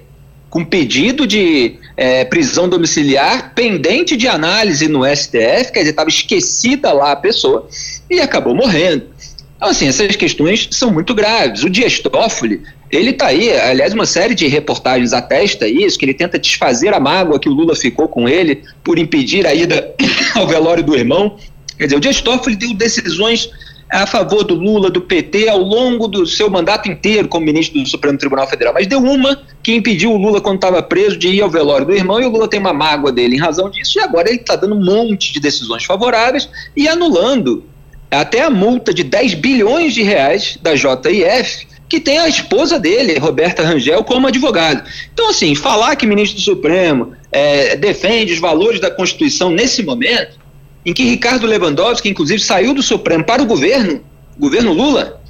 com pedido de é, prisão domiciliar pendente de análise no STF, quer dizer, estava esquecida lá a pessoa, e acabou morrendo. Então, assim, essas questões são muito graves. O Dias Toffoli, ele está aí, aliás, uma série de reportagens atesta isso, que ele tenta desfazer a mágoa que o Lula ficou com ele por impedir a ida [coughs] ao velório do irmão, Quer dizer, o Dias Toffoli deu decisões a favor do Lula, do PT, ao longo do seu mandato inteiro como ministro do Supremo Tribunal Federal. Mas deu uma que impediu o Lula, quando estava preso, de ir ao velório do irmão, e o Lula tem uma mágoa dele em razão disso, e agora ele está dando um monte de decisões favoráveis e anulando até a multa de 10 bilhões de reais da JIF, que tem a esposa dele, Roberta Rangel, como advogado. Então, assim, falar que ministro do Supremo é, defende os valores da Constituição nesse momento em que Ricardo Lewandowski, inclusive, saiu do Supremo para o governo, governo Lula.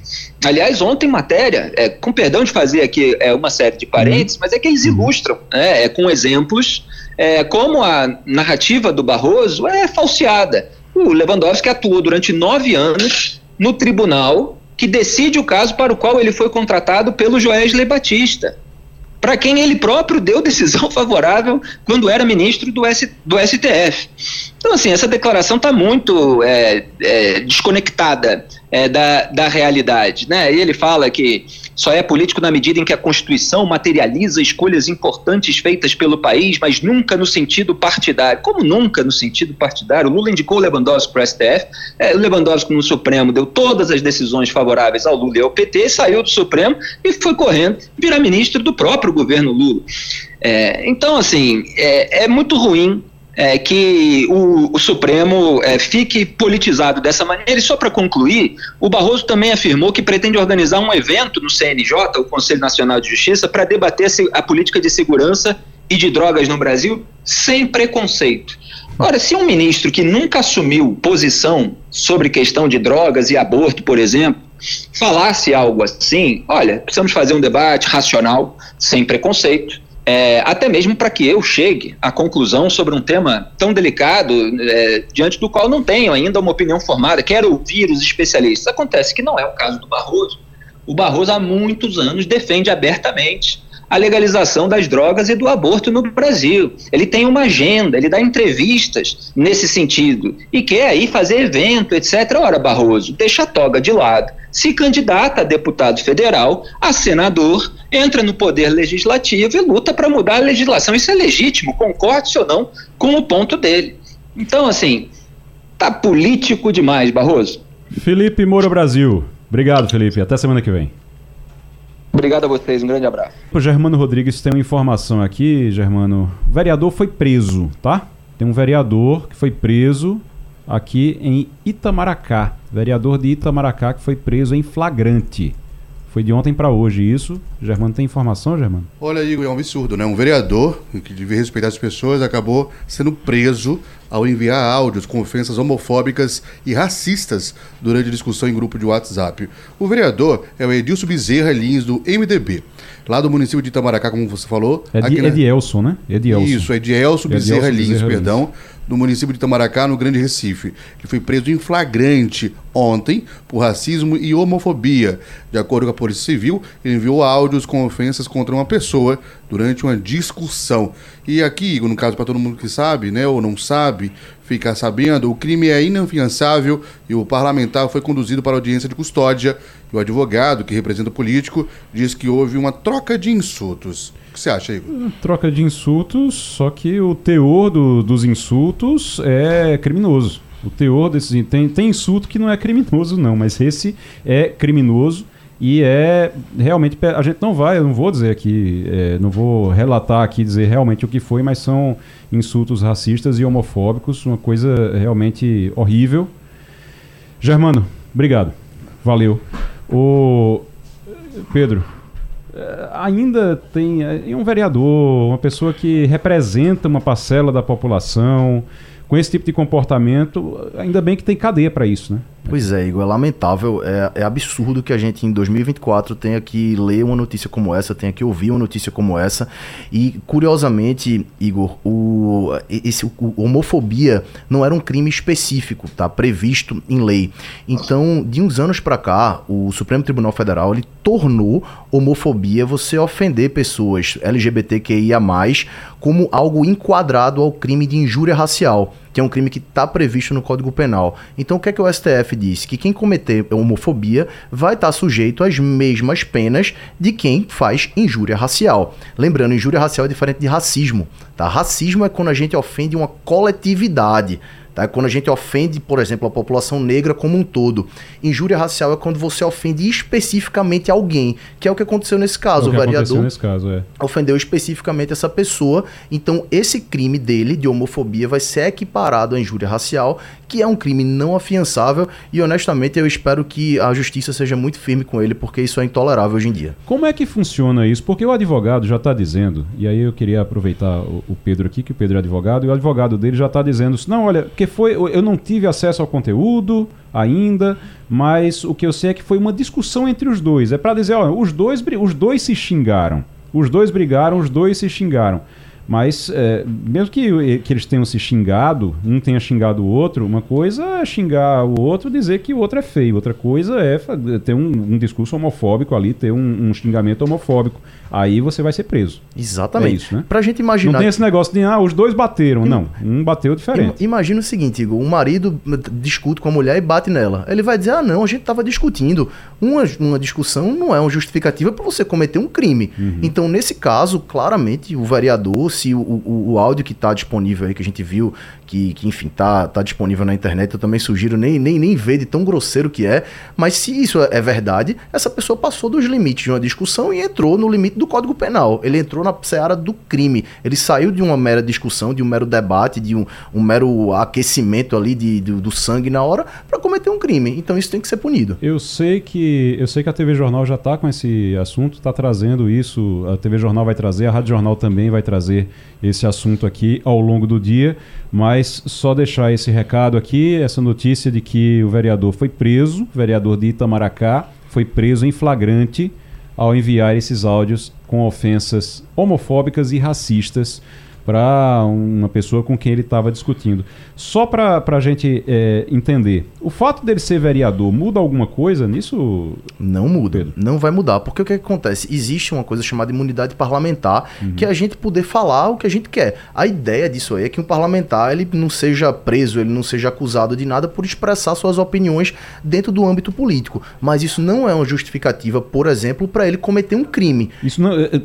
Aliás, ontem matéria, é, com perdão de fazer aqui é, uma série de parênteses, mas é que eles uhum. ilustram né, é, com exemplos é, como a narrativa do Barroso é falseada. O Lewandowski atuou durante nove anos no tribunal que decide o caso para o qual ele foi contratado pelo Joesley Batista para quem ele próprio deu decisão [laughs] favorável quando era ministro do, S, do STF. Então, assim, essa declaração está muito é, é, desconectada é, da, da realidade. Né? E ele fala que só é político na medida em que a Constituição materializa escolhas importantes feitas pelo país, mas nunca no sentido partidário. Como nunca no sentido partidário? O Lula indicou o Lewandowski para o STF, é, o Lewandowski no Supremo deu todas as decisões favoráveis ao Lula e ao PT, saiu do Supremo e foi correndo virar ministro do próprio governo Lula. É, então, assim, é, é muito ruim é, que o, o Supremo é, fique politizado dessa maneira. E só para concluir, o Barroso também afirmou que pretende organizar um evento no CNJ, o Conselho Nacional de Justiça, para debater a política de segurança e de drogas no Brasil sem preconceito. Ora, se um ministro que nunca assumiu posição sobre questão de drogas e aborto, por exemplo, falasse algo assim, olha, precisamos fazer um debate racional, sem preconceito, é, até mesmo para que eu chegue à conclusão sobre um tema tão delicado, é, diante do qual não tenho ainda uma opinião formada, quero ouvir os especialistas. Acontece que não é o caso do Barroso. O Barroso há muitos anos defende abertamente a legalização das drogas e do aborto no Brasil. Ele tem uma agenda, ele dá entrevistas nesse sentido e quer aí fazer evento, etc. Ora, Barroso, deixa a toga de lado, se candidata a deputado federal, a senador, entra no poder legislativo e luta para mudar a legislação. Isso é legítimo, concorde ou não com o ponto dele. Então, assim, tá político demais, Barroso. Felipe Moura Brasil. Obrigado, Felipe. Até semana que vem. Obrigado a vocês, um grande abraço. O Germano Rodrigues tem uma informação aqui, Germano. O vereador foi preso, tá? Tem um vereador que foi preso aqui em Itamaracá. Vereador de Itamaracá que foi preso em flagrante. Foi de ontem para hoje isso. Germano tem informação, Germano? Olha, Igor, é um absurdo, né? Um vereador que devia respeitar as pessoas acabou sendo preso ao enviar áudios com ofensas homofóbicas e racistas durante discussão em grupo de WhatsApp. O vereador é o Edilson Bezerra Lins, do MDB, lá do município de Itamaracá, como você falou. É de, na... Edielson, né? Edielson. Isso, Edielson Bezerra Lins, Bezerra perdão. Lins do município de Itamaracá, no Grande Recife. Ele foi preso em flagrante ontem por racismo e homofobia. De acordo com a Polícia Civil, ele enviou áudios com ofensas contra uma pessoa durante uma discussão. E aqui, no caso para todo mundo que sabe, né, ou não sabe, ficar sabendo, o crime é inafiançável e o parlamentar foi conduzido para audiência de custódia. E o advogado, que representa o político, diz que houve uma troca de insultos. O que você acha, Igor? Troca de insultos, só que o teor do, dos insultos é criminoso. O teor desses. Tem, tem insulto que não é criminoso, não, mas esse é criminoso e é realmente. A gente não vai, eu não vou dizer aqui, é, não vou relatar aqui, dizer realmente o que foi, mas são insultos racistas e homofóbicos, uma coisa realmente horrível. Germano, obrigado. Valeu. O Pedro, é, ainda tem é, um vereador, uma pessoa que representa uma parcela da população, com esse tipo de comportamento, ainda bem que tem cadeia para isso, né? Pois é, Igor, é lamentável, é, é, absurdo que a gente em 2024 tenha que ler uma notícia como essa, tenha que ouvir uma notícia como essa. E curiosamente, Igor, o, esse, o, homofobia não era um crime específico, tá? Previsto em lei. Então, de uns anos para cá, o Supremo Tribunal Federal ele tornou homofobia você ofender pessoas LGBTQIA como algo enquadrado ao crime de injúria racial que é um crime que está previsto no Código Penal. Então o que é que o STF disse? Que quem cometer homofobia vai estar tá sujeito às mesmas penas de quem faz injúria racial. Lembrando, injúria racial é diferente de racismo. Tá? Racismo é quando a gente ofende uma coletividade. Tá? Quando a gente ofende, por exemplo, a população negra como um todo. Injúria racial é quando você ofende especificamente alguém, que é o que aconteceu nesse caso. É o, o vereador nesse caso, é. ofendeu especificamente essa pessoa. Então, esse crime dele, de homofobia, vai ser equiparado à injúria racial, que é um crime não afiançável. E, honestamente, eu espero que a justiça seja muito firme com ele, porque isso é intolerável hoje em dia. Como é que funciona isso? Porque o advogado já está dizendo, e aí eu queria aproveitar o, o Pedro aqui, que o Pedro é advogado, e o advogado dele já está dizendo: não, olha, que foi. Eu não tive acesso ao conteúdo ainda, mas o que eu sei é que foi uma discussão entre os dois. É para dizer, ó, os dois, os dois se xingaram. Os dois brigaram, os dois se xingaram. Mas, é, mesmo que, que eles tenham se xingado, um tenha xingado o outro, uma coisa é xingar o outro dizer que o outro é feio, outra coisa é ter um, um discurso homofóbico ali, ter um, um, xingamento homofóbico. Aí você vai ser preso. Exatamente. É isso, né? Pra gente imaginar. Não tem esse negócio de, ah, os dois bateram. Não, um bateu diferente. Imagina o seguinte, Igor: um marido discute com a mulher e bate nela. Ele vai dizer, ah, não, a gente tava discutindo. Uma, uma discussão não é uma justificativa para você cometer um crime. Uhum. Então, nesse caso, claramente, o vereador se o, o, o áudio que está disponível aí, que a gente viu, que, que enfim, tá, tá disponível na internet, eu também sugiro nem, nem, nem ver de tão grosseiro que é, mas se isso é verdade, essa pessoa passou dos limites de uma discussão e entrou no limite do Código Penal. Ele entrou na seara do crime. Ele saiu de uma mera discussão, de um mero debate, de um, um mero aquecimento ali de, de do sangue na hora para cometer um crime. Então isso tem que ser punido. Eu sei que eu sei que a TV Jornal já está com esse assunto, está trazendo isso. A TV Jornal vai trazer, a Rádio Jornal também vai trazer esse assunto aqui ao longo do dia, mas só deixar esse recado aqui, essa notícia de que o vereador foi preso, o vereador de Itamaracá, foi preso em flagrante ao enviar esses áudios com ofensas homofóbicas e racistas para uma pessoa com quem ele estava discutindo. Só para a gente é, entender, o fato dele ser vereador muda alguma coisa nisso? Não muda, Pedro? não vai mudar, porque o que, acontece? Existe uma coisa chamada imunidade parlamentar, uhum. que é a gente poder falar o que a gente quer. A ideia disso aí é que um parlamentar ele não seja preso, ele não seja acusado de nada por expressar suas opiniões dentro do âmbito político. Mas isso não é uma justificativa, por exemplo, para ele cometer um crime. Isso não, é, é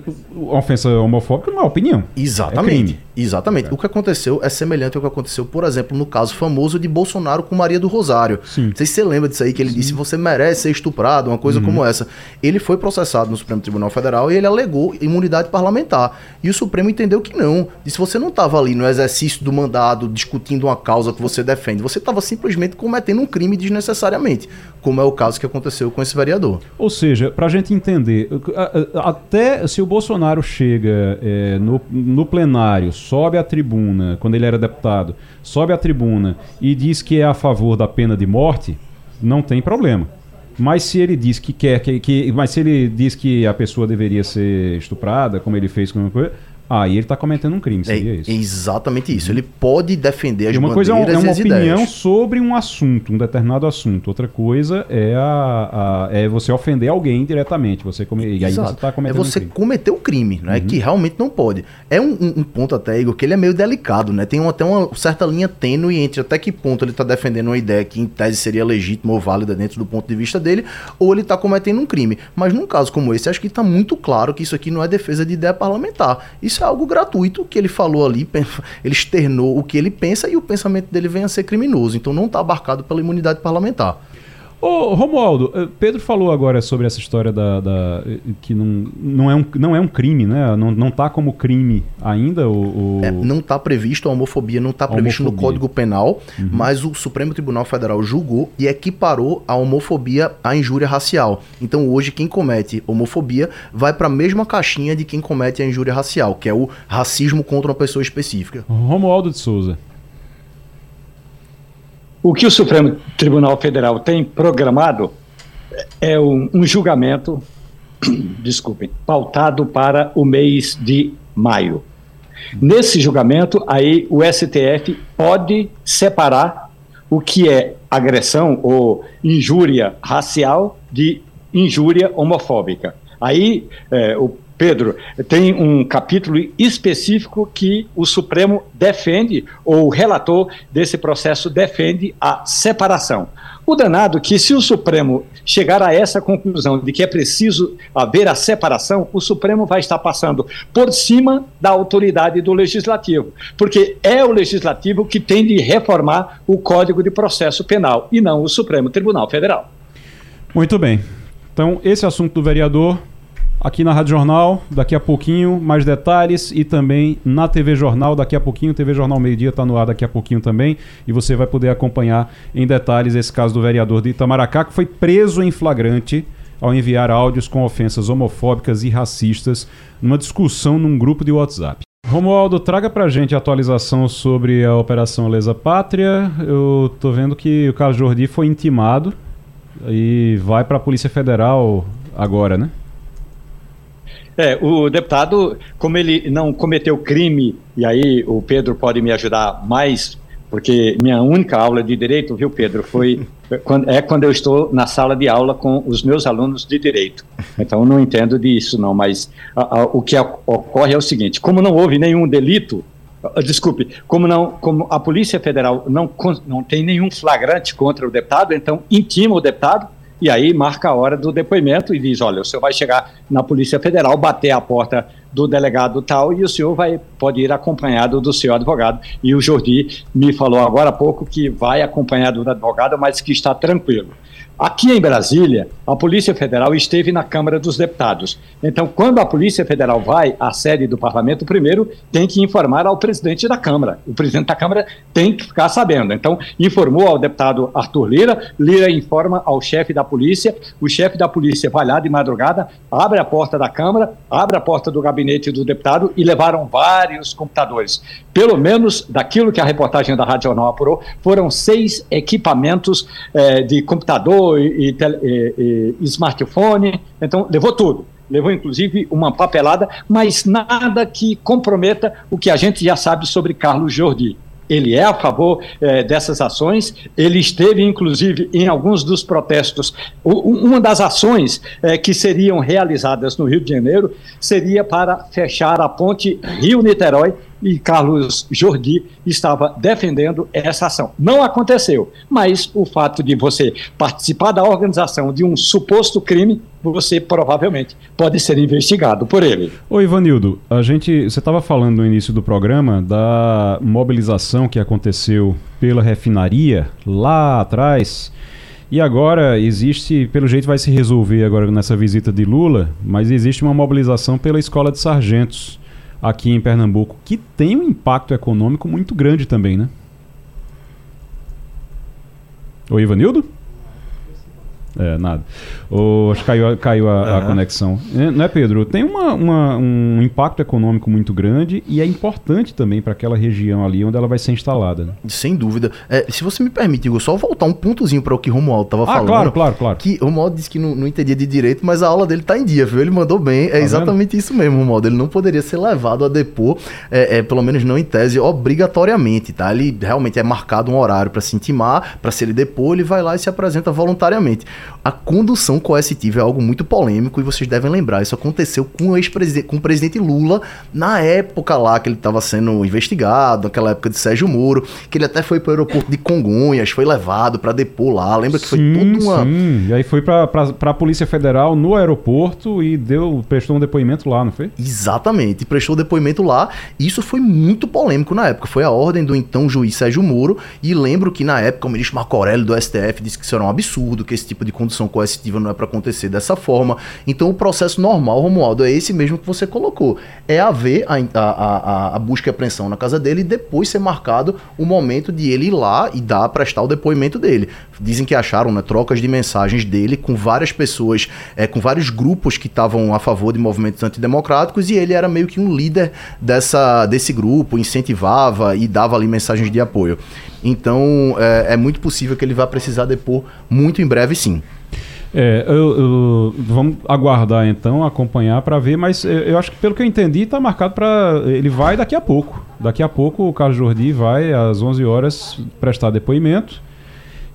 ofensa homofóbica não é opinião. Exatamente. É Mm. Exatamente. É. O que aconteceu é semelhante ao que aconteceu, por exemplo, no caso famoso de Bolsonaro com Maria do Rosário. Sim. Não sei se você lembra disso aí, que ele Sim. disse você merece ser estuprado, uma coisa uhum. como essa. Ele foi processado no Supremo Tribunal Federal e ele alegou imunidade parlamentar. E o Supremo entendeu que não. Disse você não estava ali no exercício do mandado discutindo uma causa que você defende. Você estava simplesmente cometendo um crime desnecessariamente, como é o caso que aconteceu com esse vereador. Ou seja, para a gente entender, até se o Bolsonaro chega é, no, no plenário sobe à tribuna, quando ele era deputado, sobe à tribuna e diz que é a favor da pena de morte, não tem problema. Mas se ele diz que quer que, que mas se ele diz que a pessoa deveria ser estuprada, como ele fez com coisa, Aí ele está cometendo um crime, seria é, isso? exatamente isso. Ele pode defender as e uma coisa é, é uma opinião ideias. sobre um assunto, um determinado assunto. Outra coisa é, a, a é você ofender alguém diretamente. Você come, e aí você está cometendo É você um crime. cometer um crime, né? Uhum. Que realmente não pode. É um, um, um, ponto até, Igor, que ele é meio delicado, né? Tem uma, até uma certa linha tênue entre até que ponto ele está defendendo uma ideia que em tese seria legítima ou válida dentro do ponto de vista dele, ou ele está cometendo um crime. Mas num caso como esse, acho que está muito claro que isso aqui não é defesa de ideia parlamentar. Isso isso é algo gratuito que ele falou ali, [laughs] ele externou o que ele pensa e o pensamento dele vem a ser criminoso. Então não está abarcado pela imunidade parlamentar. Ô, Romualdo, eh, Pedro falou agora sobre essa história da, da, que não, não, é um, não é um crime, né? Não, não tá como crime ainda o... o... É, não está previsto, a homofobia não está previsto no Código Penal, uhum. mas o Supremo Tribunal Federal julgou e equiparou a homofobia à injúria racial. Então hoje quem comete homofobia vai para a mesma caixinha de quem comete a injúria racial, que é o racismo contra uma pessoa específica. Romualdo de Souza. O que o Supremo Tribunal Federal tem programado é um, um julgamento, [clears throat] desculpem, pautado para o mês de maio. Nesse julgamento, aí o STF pode separar o que é agressão ou injúria racial de injúria homofóbica. Aí é, o Pedro, tem um capítulo específico que o Supremo defende, ou o relator desse processo defende a separação. O danado que, se o Supremo chegar a essa conclusão de que é preciso haver a separação, o Supremo vai estar passando por cima da autoridade do Legislativo, porque é o Legislativo que tem de reformar o Código de Processo Penal e não o Supremo Tribunal Federal. Muito bem. Então, esse assunto do vereador aqui na Rádio Jornal, daqui a pouquinho, mais detalhes e também na TV Jornal, daqui a pouquinho, TV Jornal Meio Dia está no ar daqui a pouquinho também, e você vai poder acompanhar em detalhes esse caso do vereador de Itamaracá, que foi preso em flagrante ao enviar áudios com ofensas homofóbicas e racistas numa discussão num grupo de WhatsApp. Romualdo, traga pra gente a atualização sobre a Operação Lesa Pátria. Eu tô vendo que o Carlos Jordi foi intimado e vai para a Polícia Federal agora, né? É, o deputado, como ele não cometeu crime, e aí o Pedro pode me ajudar mais, porque minha única aula de direito, viu, Pedro, foi [laughs] é quando eu estou na sala de aula com os meus alunos de direito. Então, eu não entendo disso, não, mas a, a, o que ocorre é o seguinte: como não houve nenhum delito, ah, desculpe, como, não, como a Polícia Federal não, não tem nenhum flagrante contra o deputado, então intima o deputado e aí marca a hora do depoimento e diz: olha, o senhor vai chegar na Polícia Federal, bater a porta do delegado tal e o senhor vai pode ir acompanhado do seu advogado. E o Jordi me falou agora há pouco que vai acompanhado do advogado, mas que está tranquilo. Aqui em Brasília, a Polícia Federal esteve na Câmara dos Deputados. Então, quando a Polícia Federal vai à sede do parlamento, primeiro tem que informar ao presidente da Câmara. O presidente da Câmara tem que ficar sabendo. Então, informou ao deputado Arthur Lira, Lira informa ao chefe da polícia, o chefe da polícia vai lá de madrugada, abre a porta da Câmara, abre a porta do gabinete do deputado e levaram vários computadores. Pelo menos, daquilo que a reportagem da Rádio Jornal apurou, foram seis equipamentos eh, de computador e, e, e smartphone, então levou tudo levou inclusive uma papelada, mas nada que comprometa o que a gente já sabe sobre Carlos Jordi. Ele é a favor eh, dessas ações, ele esteve inclusive em alguns dos protestos. O, uma das ações eh, que seriam realizadas no Rio de Janeiro seria para fechar a ponte Rio-Niterói e Carlos Jordi estava defendendo essa ação. Não aconteceu, mas o fato de você participar da organização de um suposto crime, você provavelmente pode ser investigado por ele. Oi, Ivanildo, a gente, você estava falando no início do programa da mobilização que aconteceu pela refinaria lá atrás. E agora existe, pelo jeito vai se resolver agora nessa visita de Lula, mas existe uma mobilização pela escola de sargentos aqui em Pernambuco, que tem um impacto econômico muito grande também, né? Oi, Ivanildo? É, nada. Oh, acho que caiu, caiu a, a conexão. É, não é, Pedro? Tem uma, uma, um impacto econômico muito grande e é importante também para aquela região ali onde ela vai ser instalada. Né? Sem dúvida. É, se você me permite, Igor, só voltar um pontozinho para o que Romualdo estava ah, falando. claro, claro, claro. Que Romualdo disse que não, não entendia de direito, mas a aula dele está em dia, viu? Ele mandou bem. É tá exatamente vendo? isso mesmo, Romualdo. Ele não poderia ser levado a depor, é, é, pelo menos não em tese, obrigatoriamente, tá? Ele realmente é marcado um horário para se intimar, para se ele depor, ele vai lá e se apresenta voluntariamente. A condução coercitiva é algo muito polêmico e vocês devem lembrar, isso aconteceu com o ex-presidente, com o presidente Lula na época lá que ele estava sendo investigado, naquela época de Sérgio Moro, que ele até foi para o aeroporto de Congonhas, foi levado para depor lá, lembra que sim, foi tudo uma Sim, e aí foi para a Polícia Federal no aeroporto e deu prestou um depoimento lá, não foi? Exatamente, prestou depoimento lá. Isso foi muito polêmico na época, foi a ordem do então juiz Sérgio Moro e lembro que na época o ministro Marco Aurélio do STF disse que isso era um absurdo, que esse tipo de condução coercitiva não é para acontecer dessa forma. Então o processo normal, Romualdo, é esse mesmo que você colocou. É haver a, a, a, a busca e apreensão na casa dele e depois ser marcado o momento de ele ir lá e dar, prestar o depoimento dele. Dizem que acharam né, trocas de mensagens dele com várias pessoas, é, com vários grupos que estavam a favor de movimentos antidemocráticos e ele era meio que um líder dessa, desse grupo, incentivava e dava ali mensagens de apoio. Então é, é muito possível que ele vá precisar depor muito em breve, sim. É, eu, eu, vamos aguardar então, acompanhar para ver, mas eu, eu, acho que pelo que eu entendi está marcado para ele vai daqui a pouco. Daqui a pouco o Carlos Jordi vai às 11 horas prestar depoimento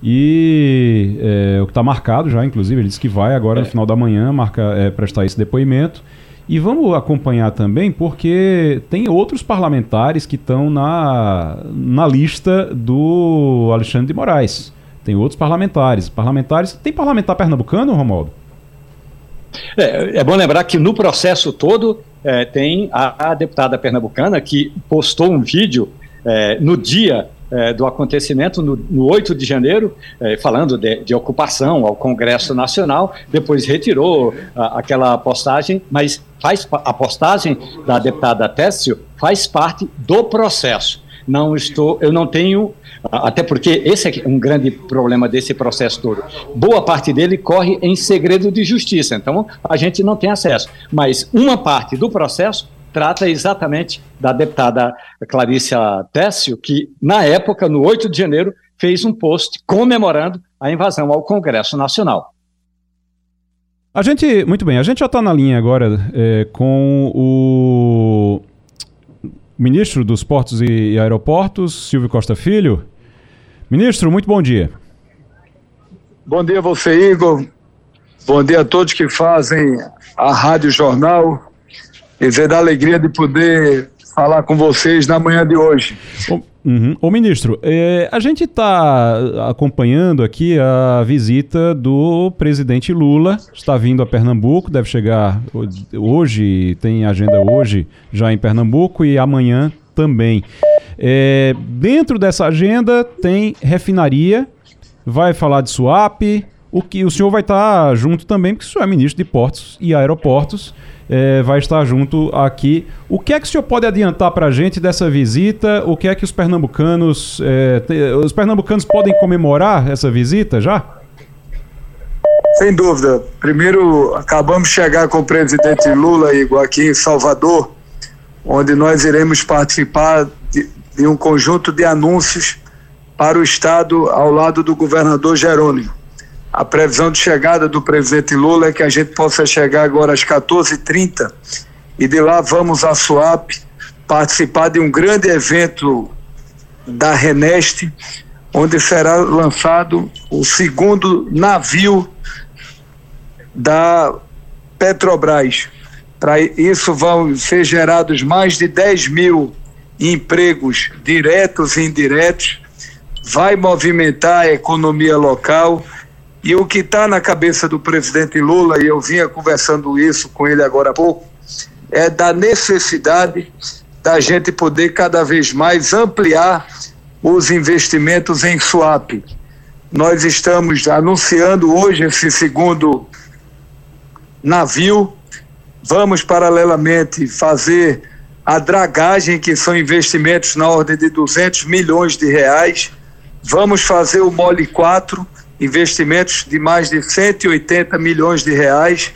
e é, o que está marcado já, inclusive, ele disse que vai agora no é. final da manhã marca, é, prestar esse depoimento. E vamos acompanhar também, porque tem outros parlamentares que estão na, na lista do Alexandre de Moraes. Tem outros parlamentares. Parlamentares. Tem parlamentar pernambucano, Romualdo? É, é bom lembrar que no processo todo é, tem a, a, deputada pernambucana que postou um vídeo é, no dia é, do acontecimento, no, no 8 de janeiro, é, falando de, de, ocupação ao Congresso Nacional, depois retirou a, aquela postagem, mas faz a postagem da deputada Técio faz parte do processo. Não estou, eu não tenho até porque esse é um grande problema desse processo todo. Boa parte dele corre em segredo de justiça, então a gente não tem acesso. Mas uma parte do processo trata exatamente da deputada Clarícia Técio, que na época, no 8 de janeiro, fez um post comemorando a invasão ao Congresso Nacional. A gente, muito bem, a gente já está na linha agora é, com o ministro dos Portos e Aeroportos, Silvio Costa Filho. Ministro, muito bom dia. Bom dia a você, Igor. Bom dia a todos que fazem a Rádio Jornal. Dizer da alegria de poder falar com vocês na manhã de hoje. Uhum. Ô ministro, é, a gente está acompanhando aqui a visita do presidente Lula, está vindo a Pernambuco, deve chegar hoje, tem agenda hoje já em Pernambuco e amanhã também. É, dentro dessa agenda tem refinaria, vai falar de swap, o que o senhor vai estar junto também, porque o senhor é ministro de portos e aeroportos é, vai estar junto aqui. O que é que o senhor pode adiantar para a gente dessa visita? O que é que os pernambucanos. É, os pernambucanos podem comemorar essa visita já? Sem dúvida. Primeiro, acabamos de chegar com o presidente Lula, aqui em Salvador, onde nós iremos participar de, de um conjunto de anúncios para o Estado ao lado do governador Jerônimo. A previsão de chegada do presidente Lula é que a gente possa chegar agora às 14h30 e de lá vamos à SUAP participar de um grande evento da Reneste, onde será lançado o segundo navio da Petrobras. Para isso vão ser gerados mais de 10 mil empregos diretos e indiretos, vai movimentar a economia local e o que está na cabeça do presidente Lula, e eu vinha conversando isso com ele agora há pouco, é da necessidade da gente poder cada vez mais ampliar os investimentos em swap. Nós estamos anunciando hoje esse segundo navio. Vamos, paralelamente, fazer a dragagem, que são investimentos na ordem de 200 milhões de reais. Vamos fazer o Mole 4, investimentos de mais de 180 milhões de reais.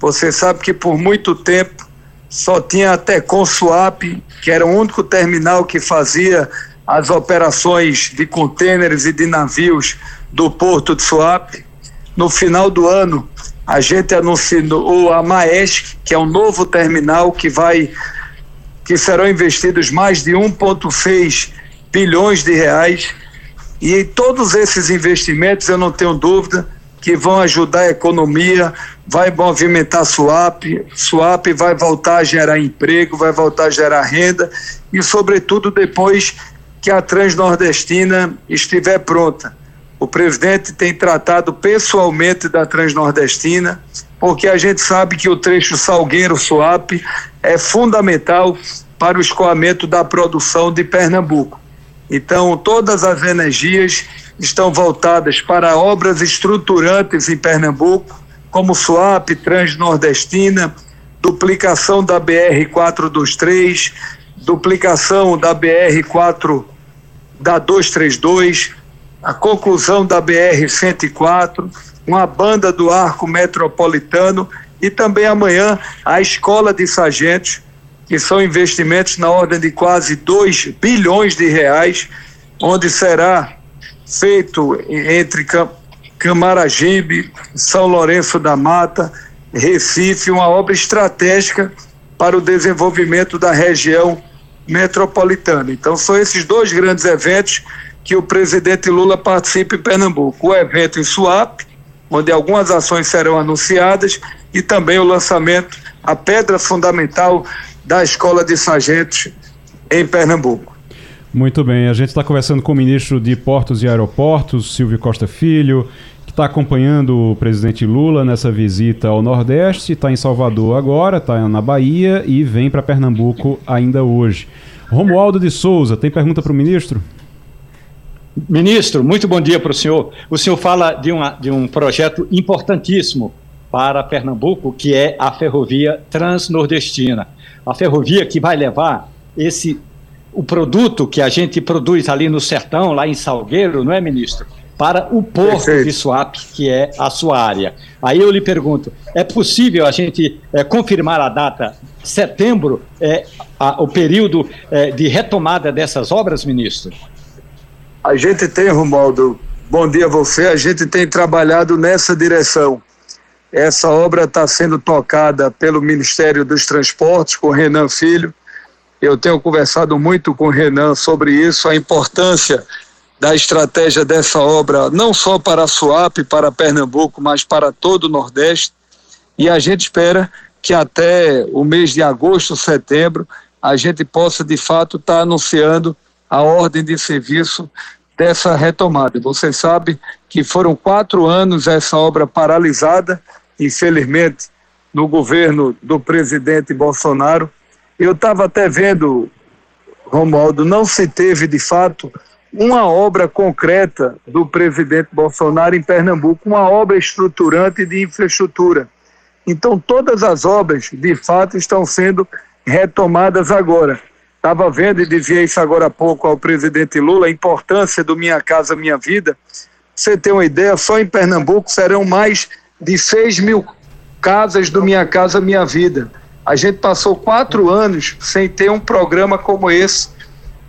Você sabe que por muito tempo só tinha até Consuap, que era o único terminal que fazia as operações de contêineres e de navios do porto de Suape. No final do ano, a gente anunciou a Maesc, que é um novo terminal que vai que serão investidos mais de 1.6 bilhões de reais e todos esses investimentos, eu não tenho dúvida, que vão ajudar a economia, vai movimentar swap, swap vai voltar a gerar emprego, vai voltar a gerar renda e, sobretudo, depois que a Transnordestina estiver pronta. O presidente tem tratado pessoalmente da Transnordestina, porque a gente sabe que o trecho Salgueiro-Suape é fundamental para o escoamento da produção de Pernambuco. Então, todas as energias estão voltadas para obras estruturantes em Pernambuco, como SUAP, Transnordestina, duplicação da BR-423, duplicação da BR-4 da 232, a conclusão da BR-104, uma banda do arco metropolitano e também amanhã a escola de sargentos que são investimentos na ordem de quase 2 bilhões de reais, onde será feito entre Camaragibe, São Lourenço da Mata, Recife, uma obra estratégica para o desenvolvimento da região metropolitana. Então, são esses dois grandes eventos que o presidente Lula participa em Pernambuco: o evento em Suape, onde algumas ações serão anunciadas, e também o lançamento, a pedra fundamental da Escola de Sargentos em Pernambuco. Muito bem, a gente está conversando com o ministro de Portos e Aeroportos, Silvio Costa Filho, que está acompanhando o presidente Lula nessa visita ao Nordeste, está em Salvador agora, está na Bahia e vem para Pernambuco ainda hoje. Romualdo de Souza, tem pergunta para o ministro? Ministro, muito bom dia para o senhor. O senhor fala de, uma, de um projeto importantíssimo para Pernambuco, que é a ferrovia transnordestina a ferrovia que vai levar esse o produto que a gente produz ali no sertão, lá em Salgueiro, não é, ministro? Para o porto Perfeito. de Suape, que é a sua área. Aí eu lhe pergunto: é possível a gente é, confirmar a data setembro, é, a, o período é, de retomada dessas obras, ministro? A gente tem, Romualdo, bom dia a você, a gente tem trabalhado nessa direção. Essa obra está sendo tocada pelo Ministério dos Transportes, com Renan Filho. Eu tenho conversado muito com o Renan sobre isso, a importância da estratégia dessa obra, não só para a Suape, para Pernambuco, mas para todo o Nordeste. E a gente espera que até o mês de agosto, setembro, a gente possa de fato estar tá anunciando a ordem de serviço dessa retomada. Você sabe que foram quatro anos essa obra paralisada, infelizmente, no governo do presidente Bolsonaro. Eu estava até vendo, Romualdo, não se teve de fato uma obra concreta do presidente Bolsonaro em Pernambuco, uma obra estruturante de infraestrutura. Então, todas as obras, de fato, estão sendo retomadas agora. Estava vendo e dizia isso agora há pouco ao presidente Lula, a importância do Minha Casa Minha Vida. Você tem uma ideia, só em Pernambuco serão mais de 6 mil casas do Minha Casa Minha Vida. A gente passou quatro anos sem ter um programa como esse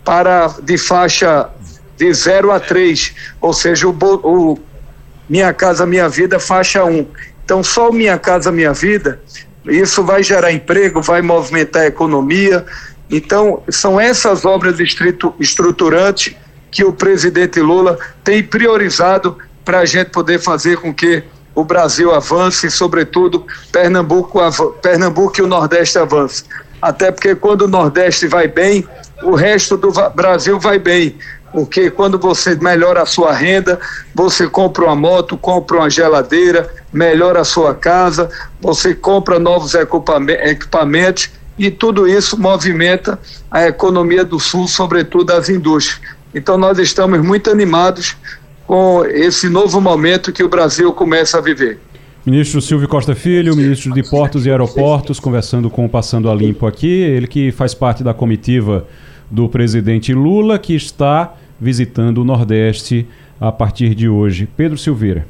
para de faixa de 0 a 3, ou seja, o, o Minha Casa Minha Vida faixa 1. Então, só o Minha Casa Minha Vida, isso vai gerar emprego, vai movimentar a economia. Então, são essas obras estruturantes que o presidente Lula tem priorizado para a gente poder fazer com que o Brasil avance e, sobretudo, Pernambuco, Pernambuco e o Nordeste avance. Até porque quando o Nordeste vai bem, o resto do Brasil vai bem porque quando você melhora a sua renda, você compra uma moto, compra uma geladeira, melhora a sua casa, você compra novos equipamentos e tudo isso movimenta a economia do Sul, sobretudo as indústrias. Então nós estamos muito animados com esse novo momento que o Brasil começa a viver. Ministro Silvio Costa Filho, ministro de Portos e Aeroportos, conversando com o Passando a Limpo aqui, ele que faz parte da comitiva do presidente Lula, que está visitando o Nordeste a partir de hoje. Pedro Silveira.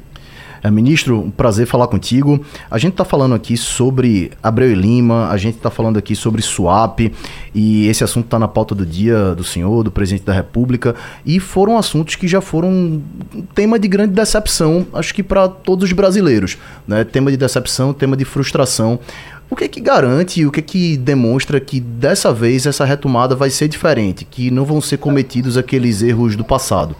É, ministro, um prazer falar contigo. A gente está falando aqui sobre Abreu e Lima, a gente está falando aqui sobre Swap, e esse assunto está na pauta do dia do senhor, do presidente da República, e foram assuntos que já foram um tema de grande decepção, acho que para todos os brasileiros. Né? Tema de decepção, tema de frustração. O que é que garante, o que é que demonstra que dessa vez essa retomada vai ser diferente, que não vão ser cometidos aqueles erros do passado?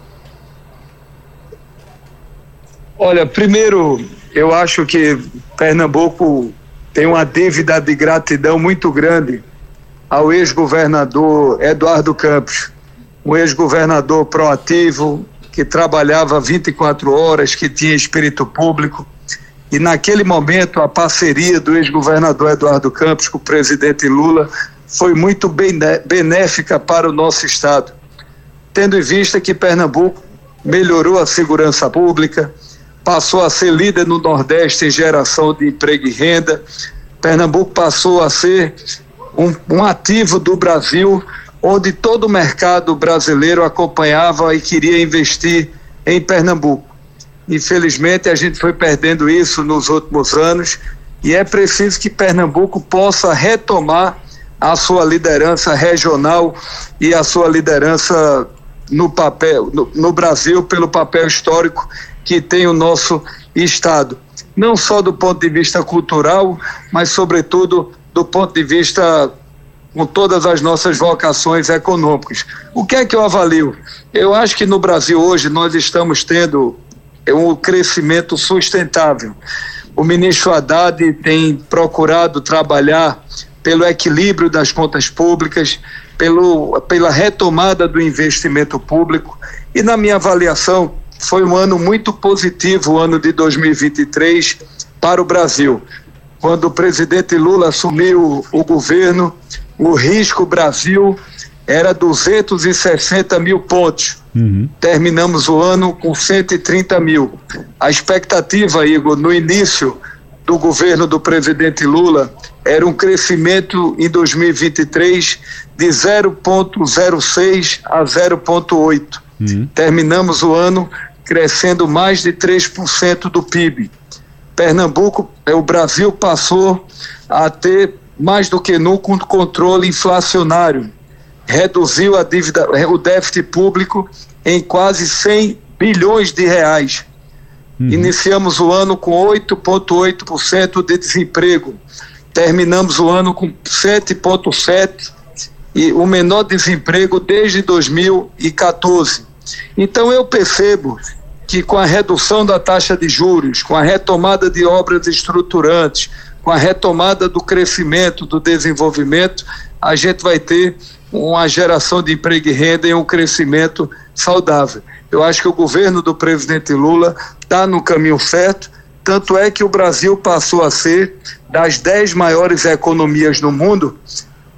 Olha, primeiro, eu acho que Pernambuco tem uma dívida de gratidão muito grande ao ex-governador Eduardo Campos, um ex-governador proativo, que trabalhava 24 horas, que tinha espírito público. E naquele momento, a parceria do ex-governador Eduardo Campos com o presidente Lula foi muito benéfica para o nosso Estado, tendo em vista que Pernambuco melhorou a segurança pública, passou a ser líder no Nordeste em geração de emprego e renda, Pernambuco passou a ser um, um ativo do Brasil, onde todo o mercado brasileiro acompanhava e queria investir em Pernambuco. Infelizmente, a gente foi perdendo isso nos últimos anos e é preciso que Pernambuco possa retomar a sua liderança regional e a sua liderança no papel no, no, Brasil pelo papel histórico que tem o nosso estado, não só do ponto de vista cultural, mas sobretudo do ponto de vista com todas as nossas vocações econômicas. O que é que eu avalio? Eu acho que no Brasil hoje nós estamos tendo é um crescimento sustentável. O ministro Haddad tem procurado trabalhar pelo equilíbrio das contas públicas, pelo, pela retomada do investimento público. E, na minha avaliação, foi um ano muito positivo, o ano de 2023, para o Brasil. Quando o presidente Lula assumiu o governo, o risco Brasil era 260 mil pontos. Uhum. Terminamos o ano com 130 mil. A expectativa, Igor, no início do governo do presidente Lula era um crescimento em 2023 de 0,06 a 0,8. Uhum. Terminamos o ano crescendo mais de 3% do PIB. Pernambuco, é, o Brasil passou a ter mais do que nunca um controle inflacionário reduziu a dívida, o déficit público em quase 100 bilhões de reais. Uhum. Iniciamos o ano com 8,8% de desemprego. Terminamos o ano com 7,7% e o menor desemprego desde 2014. Então eu percebo que com a redução da taxa de juros, com a retomada de obras estruturantes, com a retomada do crescimento, do desenvolvimento, a gente vai ter uma geração de emprego e renda e um crescimento saudável. Eu acho que o governo do presidente Lula está no caminho certo, tanto é que o Brasil passou a ser das dez maiores economias no mundo.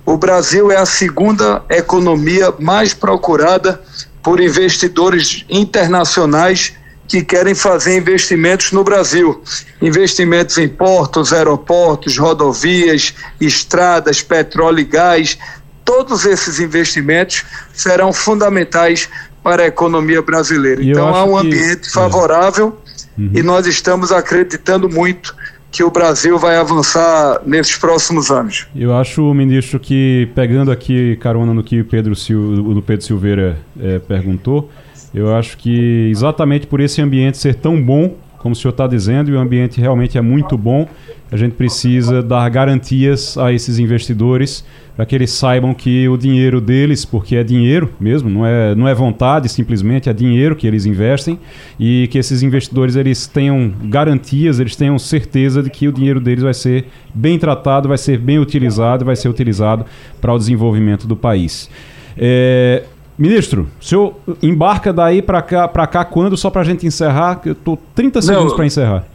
O Brasil é a segunda economia mais procurada por investidores internacionais que querem fazer investimentos no Brasil. Investimentos em portos, aeroportos, rodovias, estradas, petróleo e gás. Todos esses investimentos serão fundamentais para a economia brasileira. E então há um ambiente que... favorável é. uhum. e nós estamos acreditando muito que o Brasil vai avançar nesses próximos anos. Eu acho, ministro, que pegando aqui carona no que Pedro, Sil, o Pedro Silveira é, perguntou, eu acho que exatamente por esse ambiente ser tão bom, como o senhor está dizendo, e o ambiente realmente é muito bom, a gente precisa dar garantias a esses investidores para que eles saibam que o dinheiro deles, porque é dinheiro mesmo, não é, não é vontade simplesmente, é dinheiro que eles investem e que esses investidores eles tenham garantias, eles tenham certeza de que o dinheiro deles vai ser bem tratado, vai ser bem utilizado, vai ser utilizado para o desenvolvimento do país. É, Ministro, o senhor embarca daí para cá, cá quando? Só para a gente encerrar, eu estou 30 segundos para encerrar.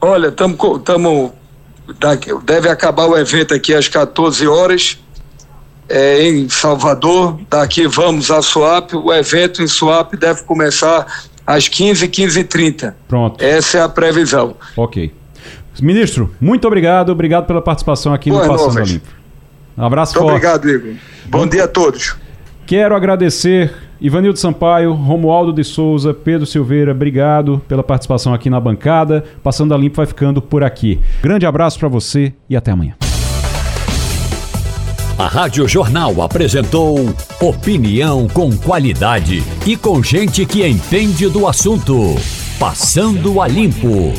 Olha, estamos. Deve acabar o evento aqui às 14 horas é, em Salvador. Daqui vamos a Suape. O evento em Suape deve começar às 15, 15 e 30. Pronto. Essa é a previsão. Ok. Ministro, muito obrigado. Obrigado pela participação aqui Boa no Passando Limpo. Um abraço muito forte. Obrigado, Igor. Bom dia a todos. Quero agradecer Ivanildo Sampaio, Romualdo de Souza, Pedro Silveira, obrigado pela participação aqui na bancada. Passando a Limpo vai ficando por aqui. Grande abraço para você e até amanhã. A Rádio Jornal apresentou opinião com qualidade e com gente que entende do assunto. Passando a Limpo.